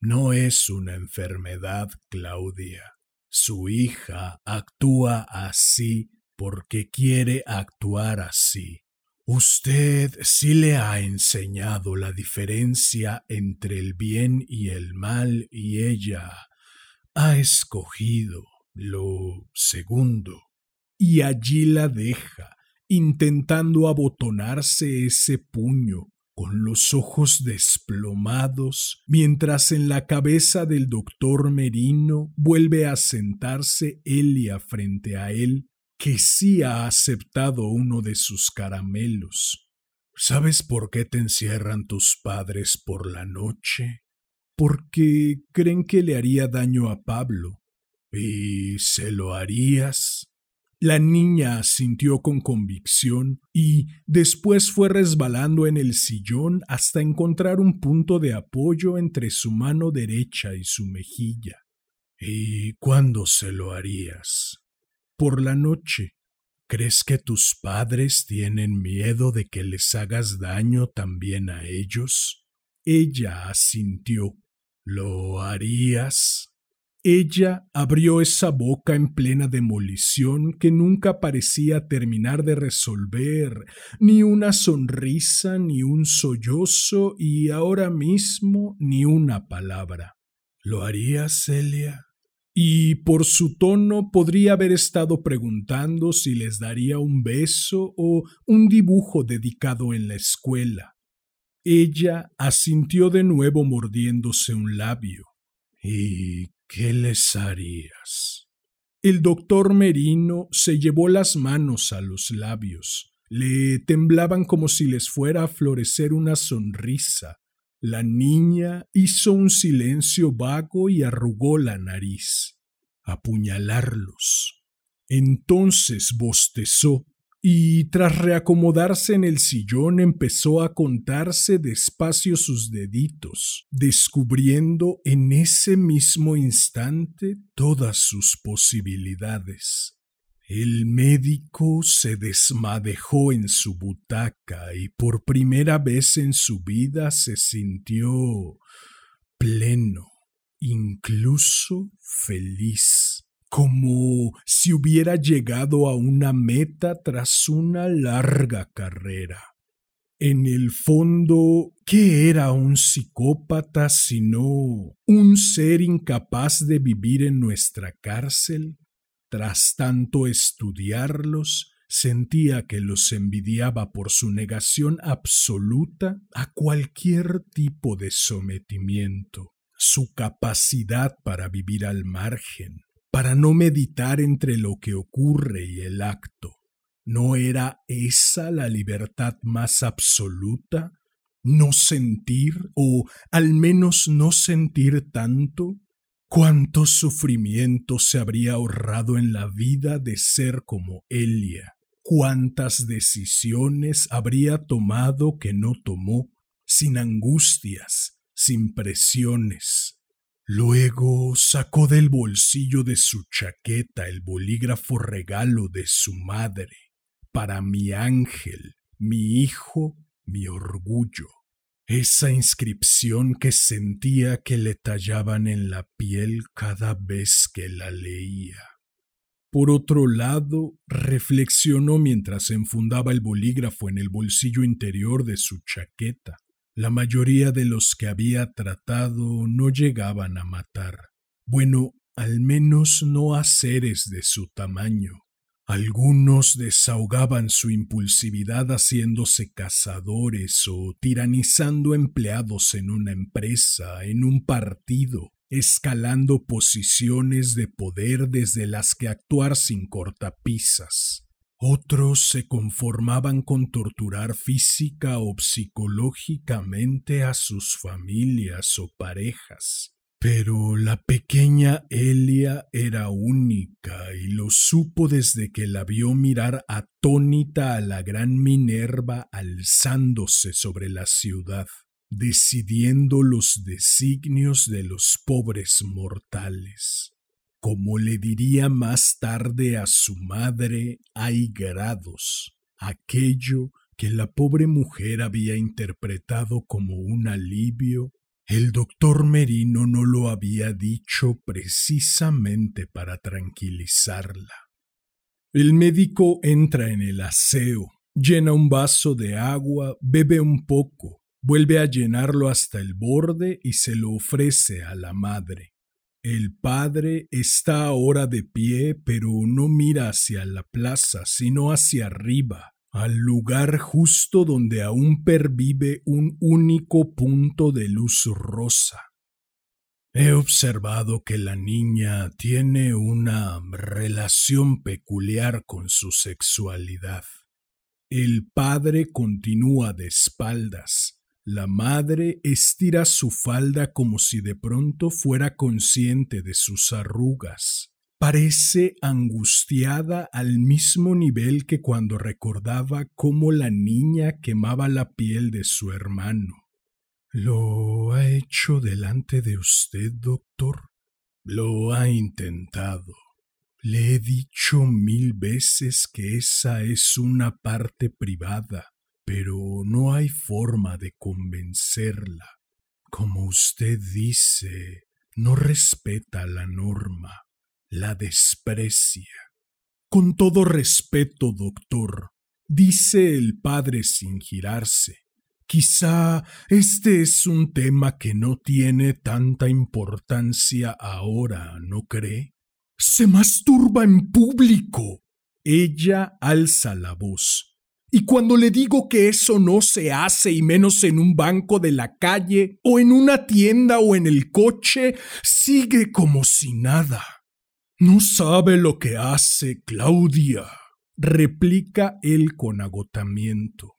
No es una enfermedad, Claudia. Su hija actúa así porque quiere actuar así. Usted sí le ha enseñado la diferencia entre el bien y el mal y ella ha escogido lo segundo. Y allí la deja, intentando abotonarse ese puño, con los ojos desplomados, mientras en la cabeza del doctor Merino vuelve a sentarse Elia frente a él que sí ha aceptado uno de sus caramelos. ¿Sabes por qué te encierran tus padres por la noche? Porque creen que le haría daño a Pablo. ¿Y se lo harías? La niña asintió con convicción y después fue resbalando en el sillón hasta encontrar un punto de apoyo entre su mano derecha y su mejilla. ¿Y cuándo se lo harías? por la noche. ¿Crees que tus padres tienen miedo de que les hagas daño también a ellos? Ella asintió. ¿Lo harías? Ella abrió esa boca en plena demolición que nunca parecía terminar de resolver, ni una sonrisa, ni un sollozo, y ahora mismo ni una palabra. ¿Lo harías, Celia? y por su tono podría haber estado preguntando si les daría un beso o un dibujo dedicado en la escuela. Ella asintió de nuevo mordiéndose un labio. ¿Y qué les harías? El doctor Merino se llevó las manos a los labios. Le temblaban como si les fuera a florecer una sonrisa. La niña hizo un silencio vago y arrugó la nariz. Apuñalarlos. Entonces bostezó y tras reacomodarse en el sillón empezó a contarse despacio sus deditos, descubriendo en ese mismo instante todas sus posibilidades. El médico se desmadejó en su butaca y por primera vez en su vida se sintió pleno, incluso feliz como si hubiera llegado a una meta tras una larga carrera. En el fondo, ¿qué era un psicópata sino un ser incapaz de vivir en nuestra cárcel? Tras tanto estudiarlos, sentía que los envidiaba por su negación absoluta a cualquier tipo de sometimiento, su capacidad para vivir al margen, para no meditar entre lo que ocurre y el acto. ¿No era esa la libertad más absoluta? ¿No sentir o al menos no sentir tanto? ¿Cuánto sufrimiento se habría ahorrado en la vida de ser como Elia? ¿Cuántas decisiones habría tomado que no tomó, sin angustias, sin presiones? Luego sacó del bolsillo de su chaqueta el bolígrafo regalo de su madre, para mi ángel, mi hijo, mi orgullo. Esa inscripción que sentía que le tallaban en la piel cada vez que la leía. Por otro lado, reflexionó mientras enfundaba el bolígrafo en el bolsillo interior de su chaqueta. La mayoría de los que había tratado no llegaban a matar. Bueno, al menos no a seres de su tamaño. Algunos desahogaban su impulsividad haciéndose cazadores o tiranizando empleados en una empresa, en un partido, escalando posiciones de poder desde las que actuar sin cortapisas. Otros se conformaban con torturar física o psicológicamente a sus familias o parejas. Pero la pequeña Elia era única y lo supo desde que la vio mirar atónita a la gran Minerva alzándose sobre la ciudad, decidiendo los designios de los pobres mortales. Como le diría más tarde a su madre, hay grados. Aquello que la pobre mujer había interpretado como un alivio, el doctor Merino no lo había dicho precisamente para tranquilizarla. El médico entra en el aseo, llena un vaso de agua, bebe un poco, vuelve a llenarlo hasta el borde y se lo ofrece a la madre. El padre está ahora de pie, pero no mira hacia la plaza, sino hacia arriba, al lugar justo donde aún pervive un único punto de luz rosa. He observado que la niña tiene una relación peculiar con su sexualidad. El padre continúa de espaldas, la madre estira su falda como si de pronto fuera consciente de sus arrugas. Parece angustiada al mismo nivel que cuando recordaba cómo la niña quemaba la piel de su hermano. ¿Lo ha hecho delante de usted, doctor? Lo ha intentado. Le he dicho mil veces que esa es una parte privada pero no hay forma de convencerla. Como usted dice, no respeta la norma, la desprecia. Con todo respeto, doctor, dice el padre sin girarse. Quizá este es un tema que no tiene tanta importancia ahora, ¿no cree? Se masturba en público. Ella alza la voz. Y cuando le digo que eso no se hace y menos en un banco de la calle o en una tienda o en el coche, sigue como si nada. No sabe lo que hace, Claudia, replica él con agotamiento.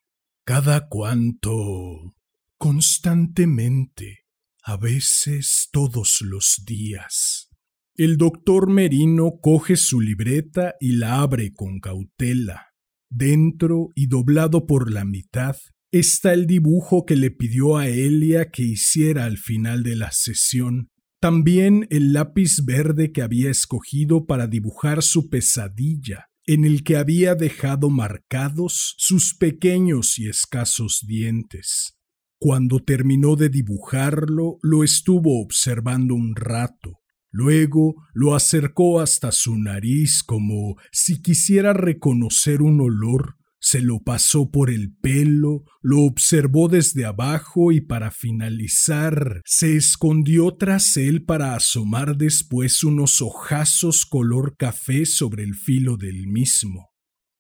Cada cuanto. constantemente. A veces todos los días. El doctor Merino coge su libreta y la abre con cautela. Dentro y doblado por la mitad está el dibujo que le pidió a Elia que hiciera al final de la sesión. También el lápiz verde que había escogido para dibujar su pesadilla, en el que había dejado marcados sus pequeños y escasos dientes. Cuando terminó de dibujarlo, lo estuvo observando un rato. Luego lo acercó hasta su nariz como si quisiera reconocer un olor, se lo pasó por el pelo, lo observó desde abajo y para finalizar se escondió tras él para asomar después unos ojazos color café sobre el filo del mismo.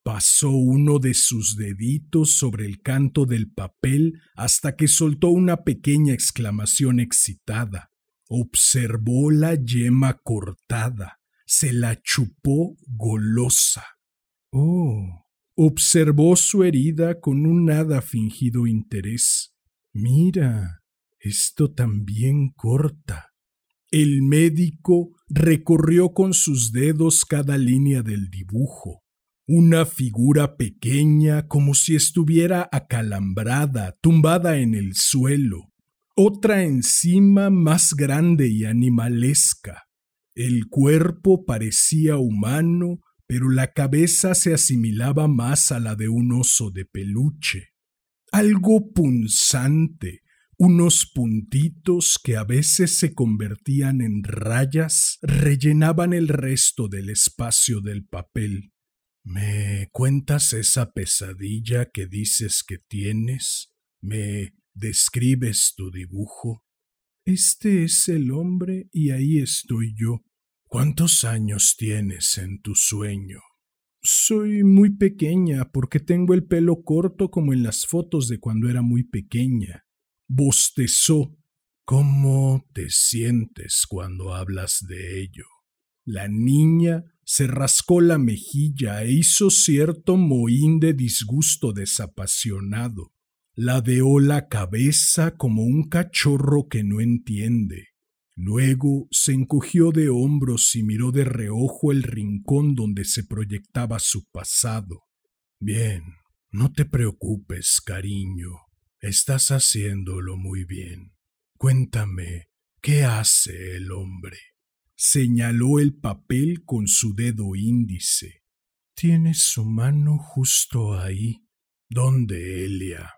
Pasó uno de sus deditos sobre el canto del papel hasta que soltó una pequeña exclamación excitada. Observó la yema cortada, se la chupó golosa. Oh. Observó su herida con un nada fingido interés. Mira, esto también corta. El médico recorrió con sus dedos cada línea del dibujo una figura pequeña como si estuviera acalambrada, tumbada en el suelo, otra encima más grande y animalesca. El cuerpo parecía humano, pero la cabeza se asimilaba más a la de un oso de peluche. Algo punzante, unos puntitos que a veces se convertían en rayas rellenaban el resto del espacio del papel. ¿Me cuentas esa pesadilla que dices que tienes? ¿Me describes tu dibujo? Este es el hombre y ahí estoy yo. ¿Cuántos años tienes en tu sueño? Soy muy pequeña porque tengo el pelo corto como en las fotos de cuando era muy pequeña. Bostezó. ¿Cómo te sientes cuando hablas de ello? La niña se rascó la mejilla e hizo cierto mohín de disgusto desapasionado. Ladeó la cabeza como un cachorro que no entiende. Luego se encogió de hombros y miró de reojo el rincón donde se proyectaba su pasado. Bien, no te preocupes, cariño. Estás haciéndolo muy bien. Cuéntame, ¿qué hace el hombre? Señaló el papel con su dedo índice. Tienes su mano justo ahí. ¿Dónde, Elia?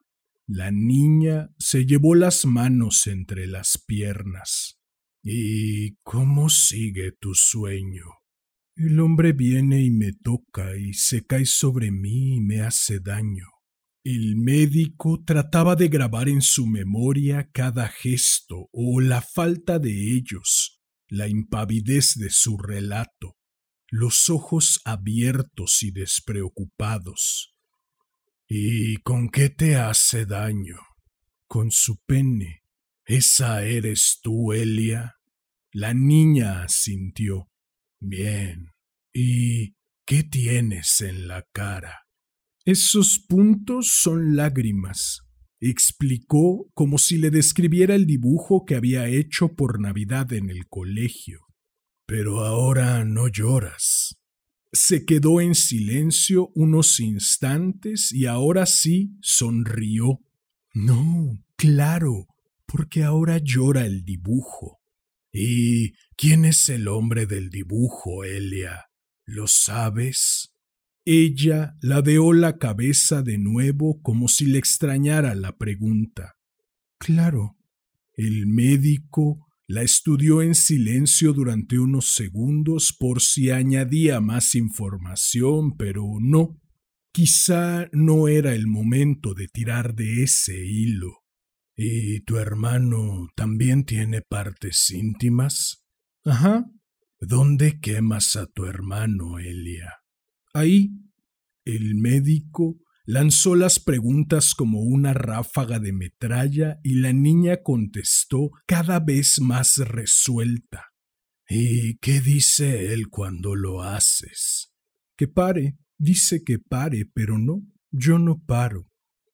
La niña se llevó las manos entre las piernas. ¿Y cómo sigue tu sueño? El hombre viene y me toca y se cae sobre mí y me hace daño. El médico trataba de grabar en su memoria cada gesto o la falta de ellos, la impavidez de su relato, los ojos abiertos y despreocupados. ¿Y con qué te hace daño? Con su pene. ¿Esa eres tú, Elia? La niña asintió. Bien. ¿Y qué tienes en la cara? Esos puntos son lágrimas explicó como si le describiera el dibujo que había hecho por Navidad en el colegio. Pero ahora no lloras. Se quedó en silencio unos instantes y ahora sí sonrió. No, claro, porque ahora llora el dibujo. ¿Y quién es el hombre del dibujo, Elia? ¿Lo sabes? Ella ladeó la cabeza de nuevo como si le extrañara la pregunta. Claro. El médico la estudió en silencio durante unos segundos por si añadía más información, pero no. Quizá no era el momento de tirar de ese hilo. ¿Y tu hermano también tiene partes íntimas? Ajá. ¿Dónde quemas a tu hermano, Elia? Ahí, el médico lanzó las preguntas como una ráfaga de metralla y la niña contestó cada vez más resuelta. ¿Y qué dice él cuando lo haces? Que pare. Dice que pare, pero no, yo no paro.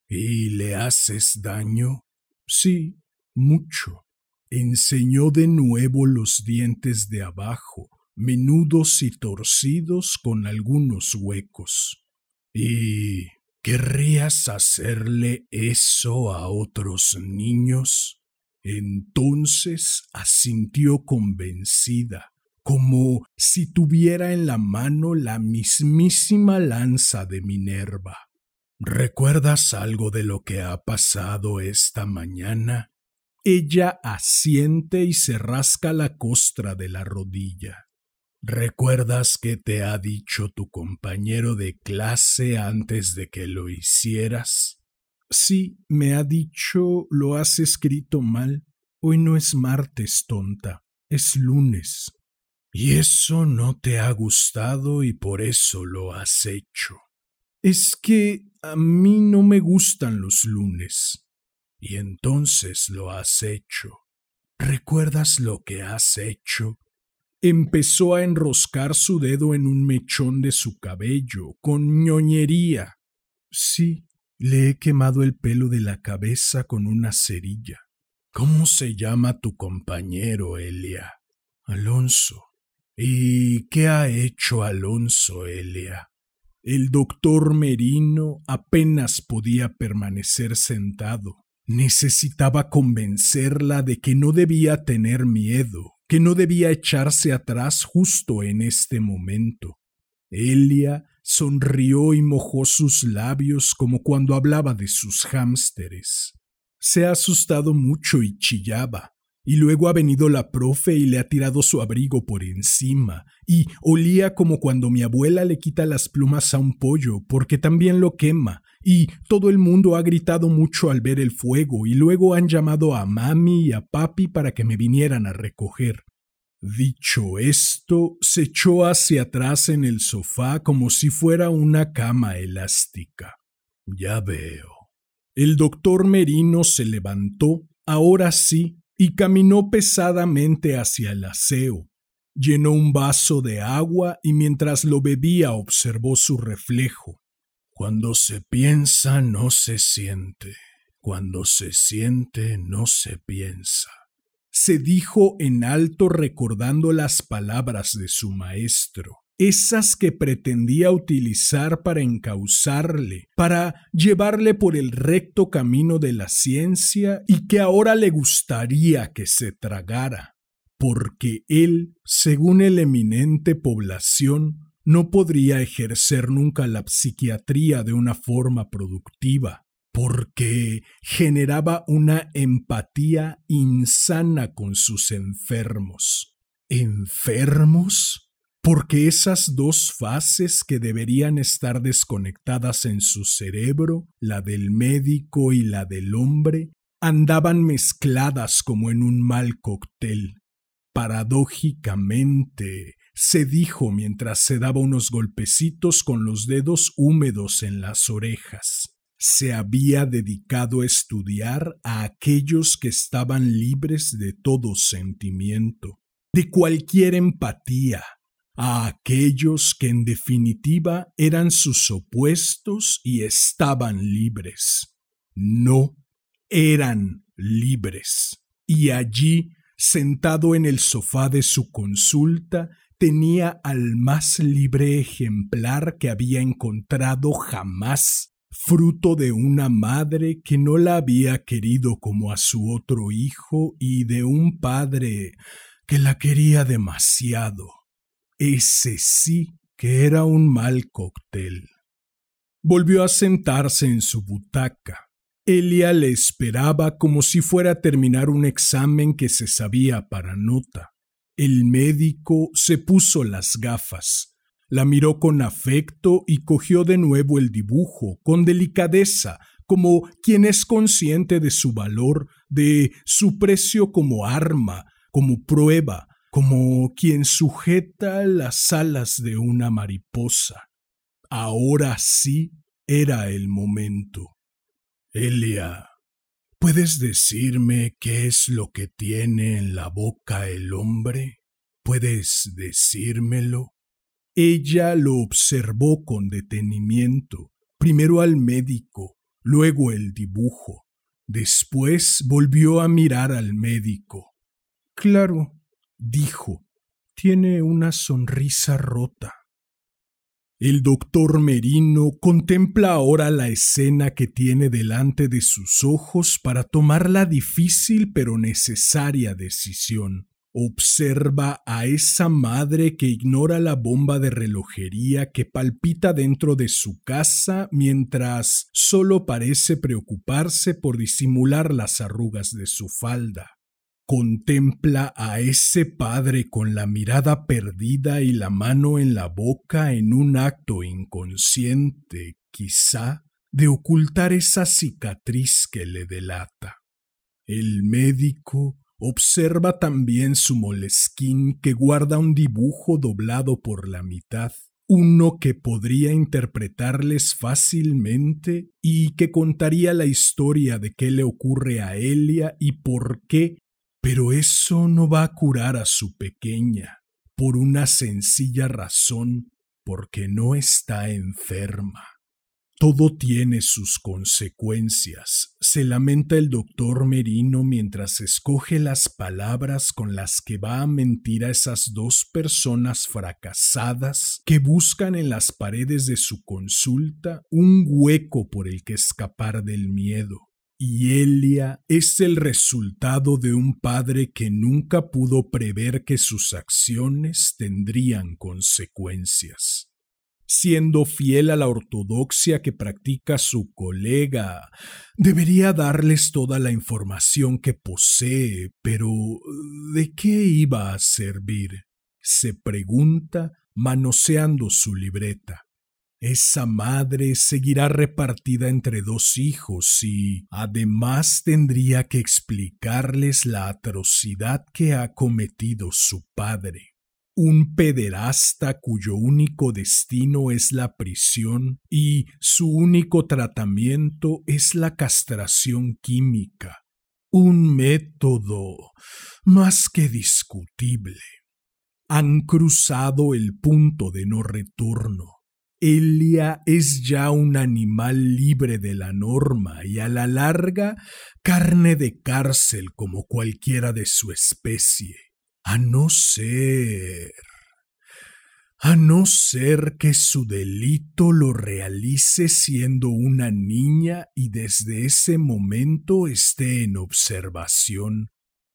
¿Y le haces daño? Sí, mucho. Enseñó de nuevo los dientes de abajo, menudos y torcidos con algunos huecos. ¿Y querrías hacerle eso a otros niños? Entonces asintió convencida, como si tuviera en la mano la mismísima lanza de Minerva. ¿Recuerdas algo de lo que ha pasado esta mañana? Ella asiente y se rasca la costra de la rodilla. ¿Recuerdas qué te ha dicho tu compañero de clase antes de que lo hicieras? Sí, me ha dicho lo has escrito mal. Hoy no es martes, tonta, es lunes. Y eso no te ha gustado y por eso lo has hecho. Es que a mí no me gustan los lunes. Y entonces lo has hecho. ¿Recuerdas lo que has hecho? Empezó a enroscar su dedo en un mechón de su cabello, con ñoñería. Sí, le he quemado el pelo de la cabeza con una cerilla. ¿Cómo se llama tu compañero, Elia? Alonso. ¿Y qué ha hecho Alonso, Elia? El doctor Merino apenas podía permanecer sentado. Necesitaba convencerla de que no debía tener miedo, que no debía echarse atrás justo en este momento. Elia sonrió y mojó sus labios como cuando hablaba de sus hámsteres. Se ha asustado mucho y chillaba, y luego ha venido la profe y le ha tirado su abrigo por encima, y olía como cuando mi abuela le quita las plumas a un pollo porque también lo quema, y todo el mundo ha gritado mucho al ver el fuego, y luego han llamado a mami y a papi para que me vinieran a recoger. Dicho esto, se echó hacia atrás en el sofá como si fuera una cama elástica. Ya veo. El doctor Merino se levantó, ahora sí, y caminó pesadamente hacia el aseo. Llenó un vaso de agua y mientras lo bebía observó su reflejo. Cuando se piensa no se siente, cuando se siente no se piensa se dijo en alto recordando las palabras de su maestro, esas que pretendía utilizar para encauzarle, para llevarle por el recto camino de la ciencia y que ahora le gustaría que se tragara, porque él, según el eminente población, no podría ejercer nunca la psiquiatría de una forma productiva, porque generaba una empatía insana con sus enfermos. ¿Enfermos? Porque esas dos fases que deberían estar desconectadas en su cerebro, la del médico y la del hombre, andaban mezcladas como en un mal cóctel. Paradójicamente, se dijo mientras se daba unos golpecitos con los dedos húmedos en las orejas se había dedicado a estudiar a aquellos que estaban libres de todo sentimiento, de cualquier empatía, a aquellos que en definitiva eran sus opuestos y estaban libres. No, eran libres. Y allí, sentado en el sofá de su consulta, tenía al más libre ejemplar que había encontrado jamás fruto de una madre que no la había querido como a su otro hijo y de un padre que la quería demasiado. Ese sí que era un mal cóctel. Volvió a sentarse en su butaca. Elia le esperaba como si fuera a terminar un examen que se sabía para nota. El médico se puso las gafas, la miró con afecto y cogió de nuevo el dibujo, con delicadeza, como quien es consciente de su valor, de su precio como arma, como prueba, como quien sujeta las alas de una mariposa. Ahora sí era el momento. Elia, ¿puedes decirme qué es lo que tiene en la boca el hombre? ¿Puedes decírmelo? Ella lo observó con detenimiento, primero al médico, luego el dibujo. Después volvió a mirar al médico. Claro, dijo, tiene una sonrisa rota. El doctor Merino contempla ahora la escena que tiene delante de sus ojos para tomar la difícil pero necesaria decisión. Observa a esa madre que ignora la bomba de relojería que palpita dentro de su casa mientras solo parece preocuparse por disimular las arrugas de su falda. Contempla a ese padre con la mirada perdida y la mano en la boca en un acto inconsciente, quizá, de ocultar esa cicatriz que le delata. El médico observa también su molesquín que guarda un dibujo doblado por la mitad, uno que podría interpretarles fácilmente y que contaría la historia de qué le ocurre a Elia y por qué pero eso no va a curar a su pequeña, por una sencilla razón, porque no está enferma. Todo tiene sus consecuencias, se lamenta el doctor Merino mientras escoge las palabras con las que va a mentir a esas dos personas fracasadas que buscan en las paredes de su consulta un hueco por el que escapar del miedo y Elia es el resultado de un padre que nunca pudo prever que sus acciones tendrían consecuencias. Siendo fiel a la ortodoxia que practica su colega, debería darles toda la información que posee, pero ¿de qué iba a servir? se pregunta manoseando su libreta. Esa madre seguirá repartida entre dos hijos y además tendría que explicarles la atrocidad que ha cometido su padre. Un pederasta cuyo único destino es la prisión y su único tratamiento es la castración química. Un método más que discutible. Han cruzado el punto de no retorno Elia es ya un animal libre de la norma y a la larga carne de cárcel como cualquiera de su especie, a no ser a no ser que su delito lo realice siendo una niña y desde ese momento esté en observación.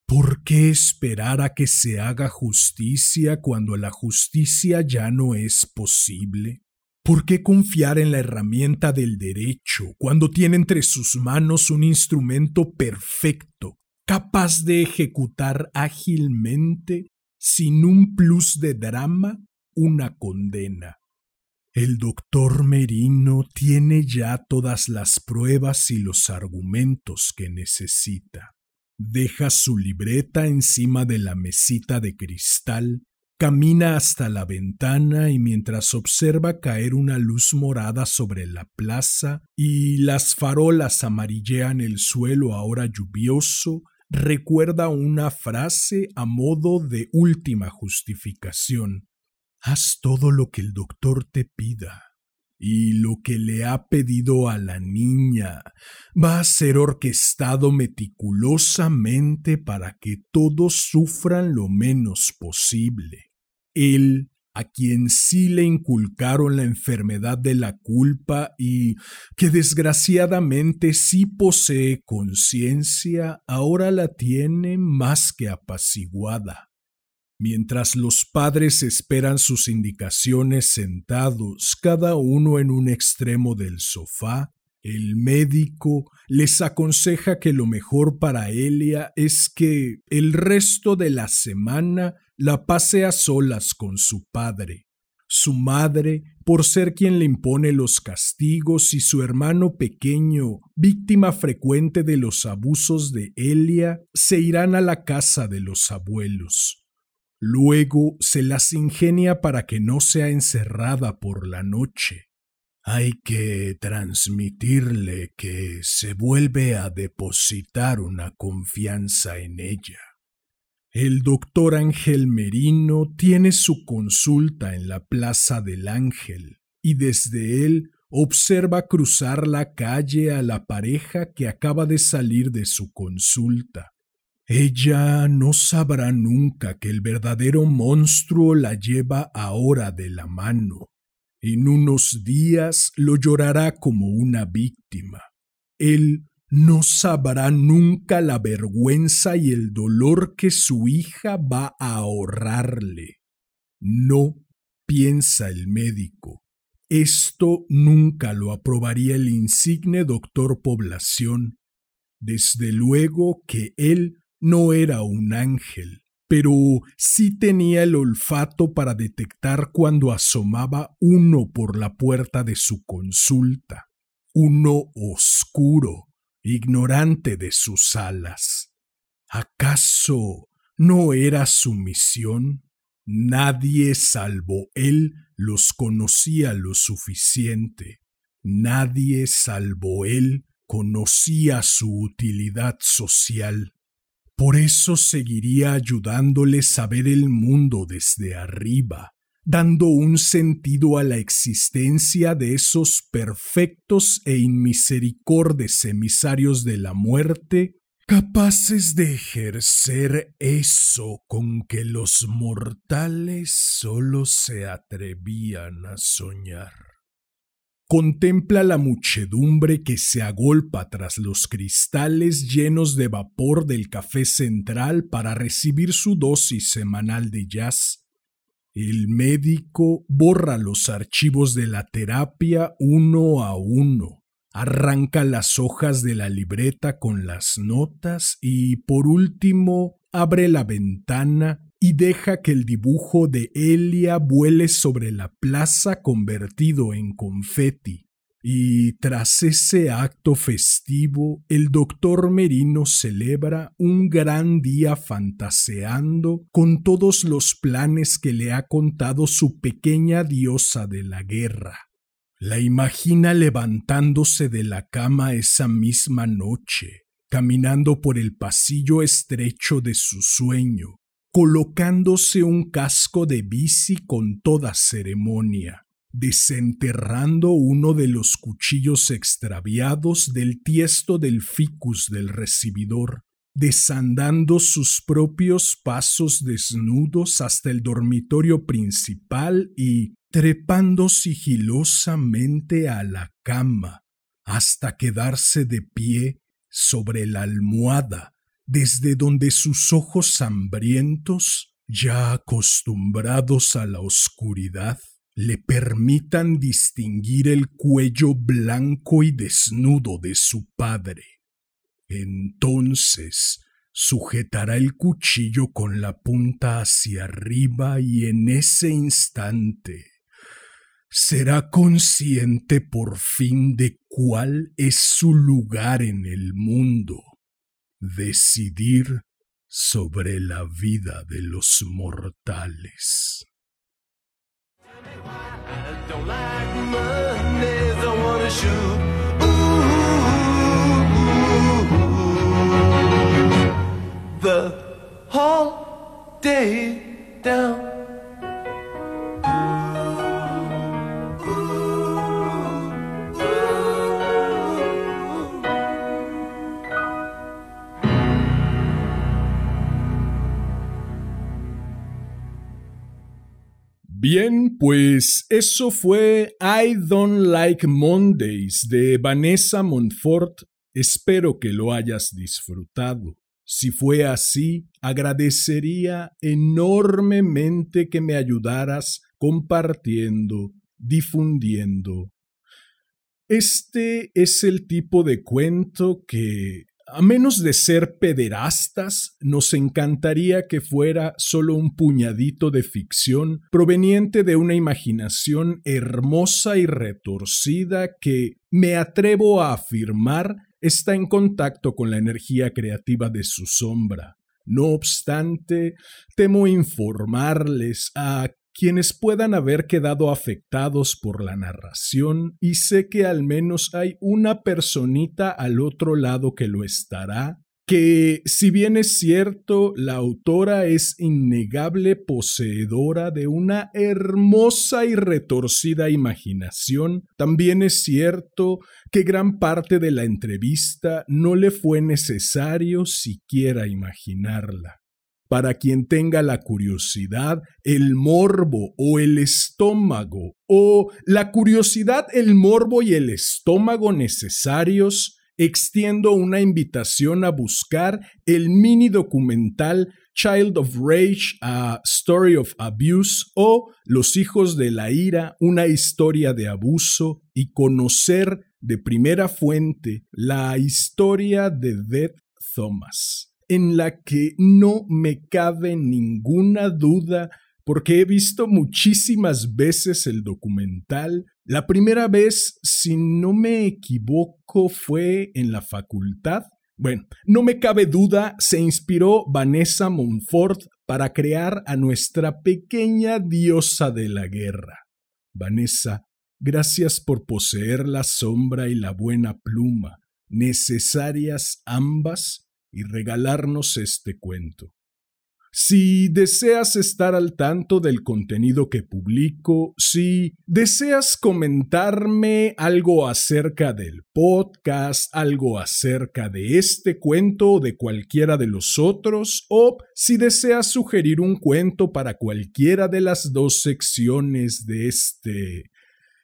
¿Por qué esperar a que se haga justicia cuando la justicia ya no es posible? ¿Por qué confiar en la herramienta del derecho cuando tiene entre sus manos un instrumento perfecto, capaz de ejecutar ágilmente, sin un plus de drama, una condena? El doctor Merino tiene ya todas las pruebas y los argumentos que necesita. Deja su libreta encima de la mesita de cristal Camina hasta la ventana y mientras observa caer una luz morada sobre la plaza y las farolas amarillean el suelo ahora lluvioso, recuerda una frase a modo de última justificación. Haz todo lo que el doctor te pida. Y lo que le ha pedido a la niña va a ser orquestado meticulosamente para que todos sufran lo menos posible. Él, a quien sí le inculcaron la enfermedad de la culpa y que desgraciadamente sí posee conciencia, ahora la tiene más que apaciguada. Mientras los padres esperan sus indicaciones sentados, cada uno en un extremo del sofá, el médico les aconseja que lo mejor para Elia es que el resto de la semana la pase a solas con su padre, su madre por ser quien le impone los castigos y su hermano pequeño, víctima frecuente de los abusos de Elia, se irán a la casa de los abuelos. Luego se las ingenia para que no sea encerrada por la noche. Hay que transmitirle que se vuelve a depositar una confianza en ella. El doctor Ángel Merino tiene su consulta en la Plaza del Ángel y desde él observa cruzar la calle a la pareja que acaba de salir de su consulta. Ella no sabrá nunca que el verdadero monstruo la lleva ahora de la mano. En unos días lo llorará como una víctima. Él no sabrá nunca la vergüenza y el dolor que su hija va a ahorrarle. No, piensa el médico. Esto nunca lo aprobaría el insigne doctor Población. Desde luego que él no era un ángel, pero sí tenía el olfato para detectar cuando asomaba uno por la puerta de su consulta, uno oscuro, ignorante de sus alas. ¿Acaso no era su misión? Nadie salvo él los conocía lo suficiente. Nadie salvo él conocía su utilidad social. Por eso seguiría ayudándoles a ver el mundo desde arriba, dando un sentido a la existencia de esos perfectos e inmisericordes emisarios de la muerte, capaces de ejercer eso con que los mortales solo se atrevían a soñar. Contempla la muchedumbre que se agolpa tras los cristales llenos de vapor del café central para recibir su dosis semanal de jazz el médico borra los archivos de la terapia uno a uno, arranca las hojas de la libreta con las notas y, por último, abre la ventana y deja que el dibujo de Elia vuele sobre la plaza convertido en confeti. Y tras ese acto festivo, el doctor Merino celebra un gran día fantaseando con todos los planes que le ha contado su pequeña diosa de la guerra. La imagina levantándose de la cama esa misma noche, caminando por el pasillo estrecho de su sueño, colocándose un casco de bici con toda ceremonia desenterrando uno de los cuchillos extraviados del tiesto del ficus del recibidor, desandando sus propios pasos desnudos hasta el dormitorio principal y trepando sigilosamente a la cama, hasta quedarse de pie sobre la almohada, desde donde sus ojos hambrientos, ya acostumbrados a la oscuridad, le permitan distinguir el cuello blanco y desnudo de su padre. Entonces sujetará el cuchillo con la punta hacia arriba y en ese instante será consciente por fin de cuál es su lugar en el mundo, decidir sobre la vida de los mortales. The whole day down. Bien, pues eso fue I Don't Like Mondays de Vanessa Montfort. Espero que lo hayas disfrutado. Si fue así, agradecería enormemente que me ayudaras compartiendo, difundiendo. Este es el tipo de cuento que a menos de ser pederastas, nos encantaría que fuera solo un puñadito de ficción proveniente de una imaginación hermosa y retorcida que, me atrevo a afirmar, está en contacto con la energía creativa de su sombra. No obstante, temo informarles a quienes puedan haber quedado afectados por la narración y sé que al menos hay una personita al otro lado que lo estará, que si bien es cierto, la autora es innegable poseedora de una hermosa y retorcida imaginación, también es cierto que gran parte de la entrevista no le fue necesario siquiera imaginarla. Para quien tenga la curiosidad, el morbo o el estómago, o la curiosidad, el morbo y el estómago necesarios, extiendo una invitación a buscar el mini documental Child of Rage, A Story of Abuse o Los Hijos de la Ira, una historia de abuso y conocer de primera fuente la historia de Dead Thomas, en la que no me cabe ninguna duda porque he visto muchísimas veces el documental. La primera vez, si no me equivoco, fue en la facultad. Bueno, no me cabe duda, se inspiró Vanessa Monfort para crear a nuestra pequeña diosa de la guerra. Vanessa, gracias por poseer la sombra y la buena pluma, necesarias ambas, y regalarnos este cuento. Si deseas estar al tanto del contenido que publico, si deseas comentarme algo acerca del podcast, algo acerca de este cuento o de cualquiera de los otros, o si deseas sugerir un cuento para cualquiera de las dos secciones de este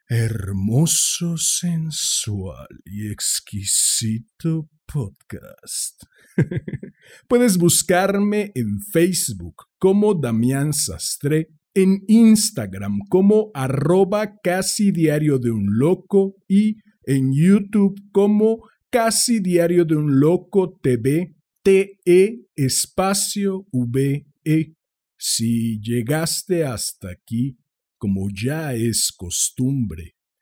hermoso, sensual y exquisito podcast. Puedes buscarme en Facebook como Damián Sastre, en Instagram como arroba casi diario de un loco y en YouTube como casi diario de un loco TV, TE espacio VE. Si llegaste hasta aquí, como ya es costumbre,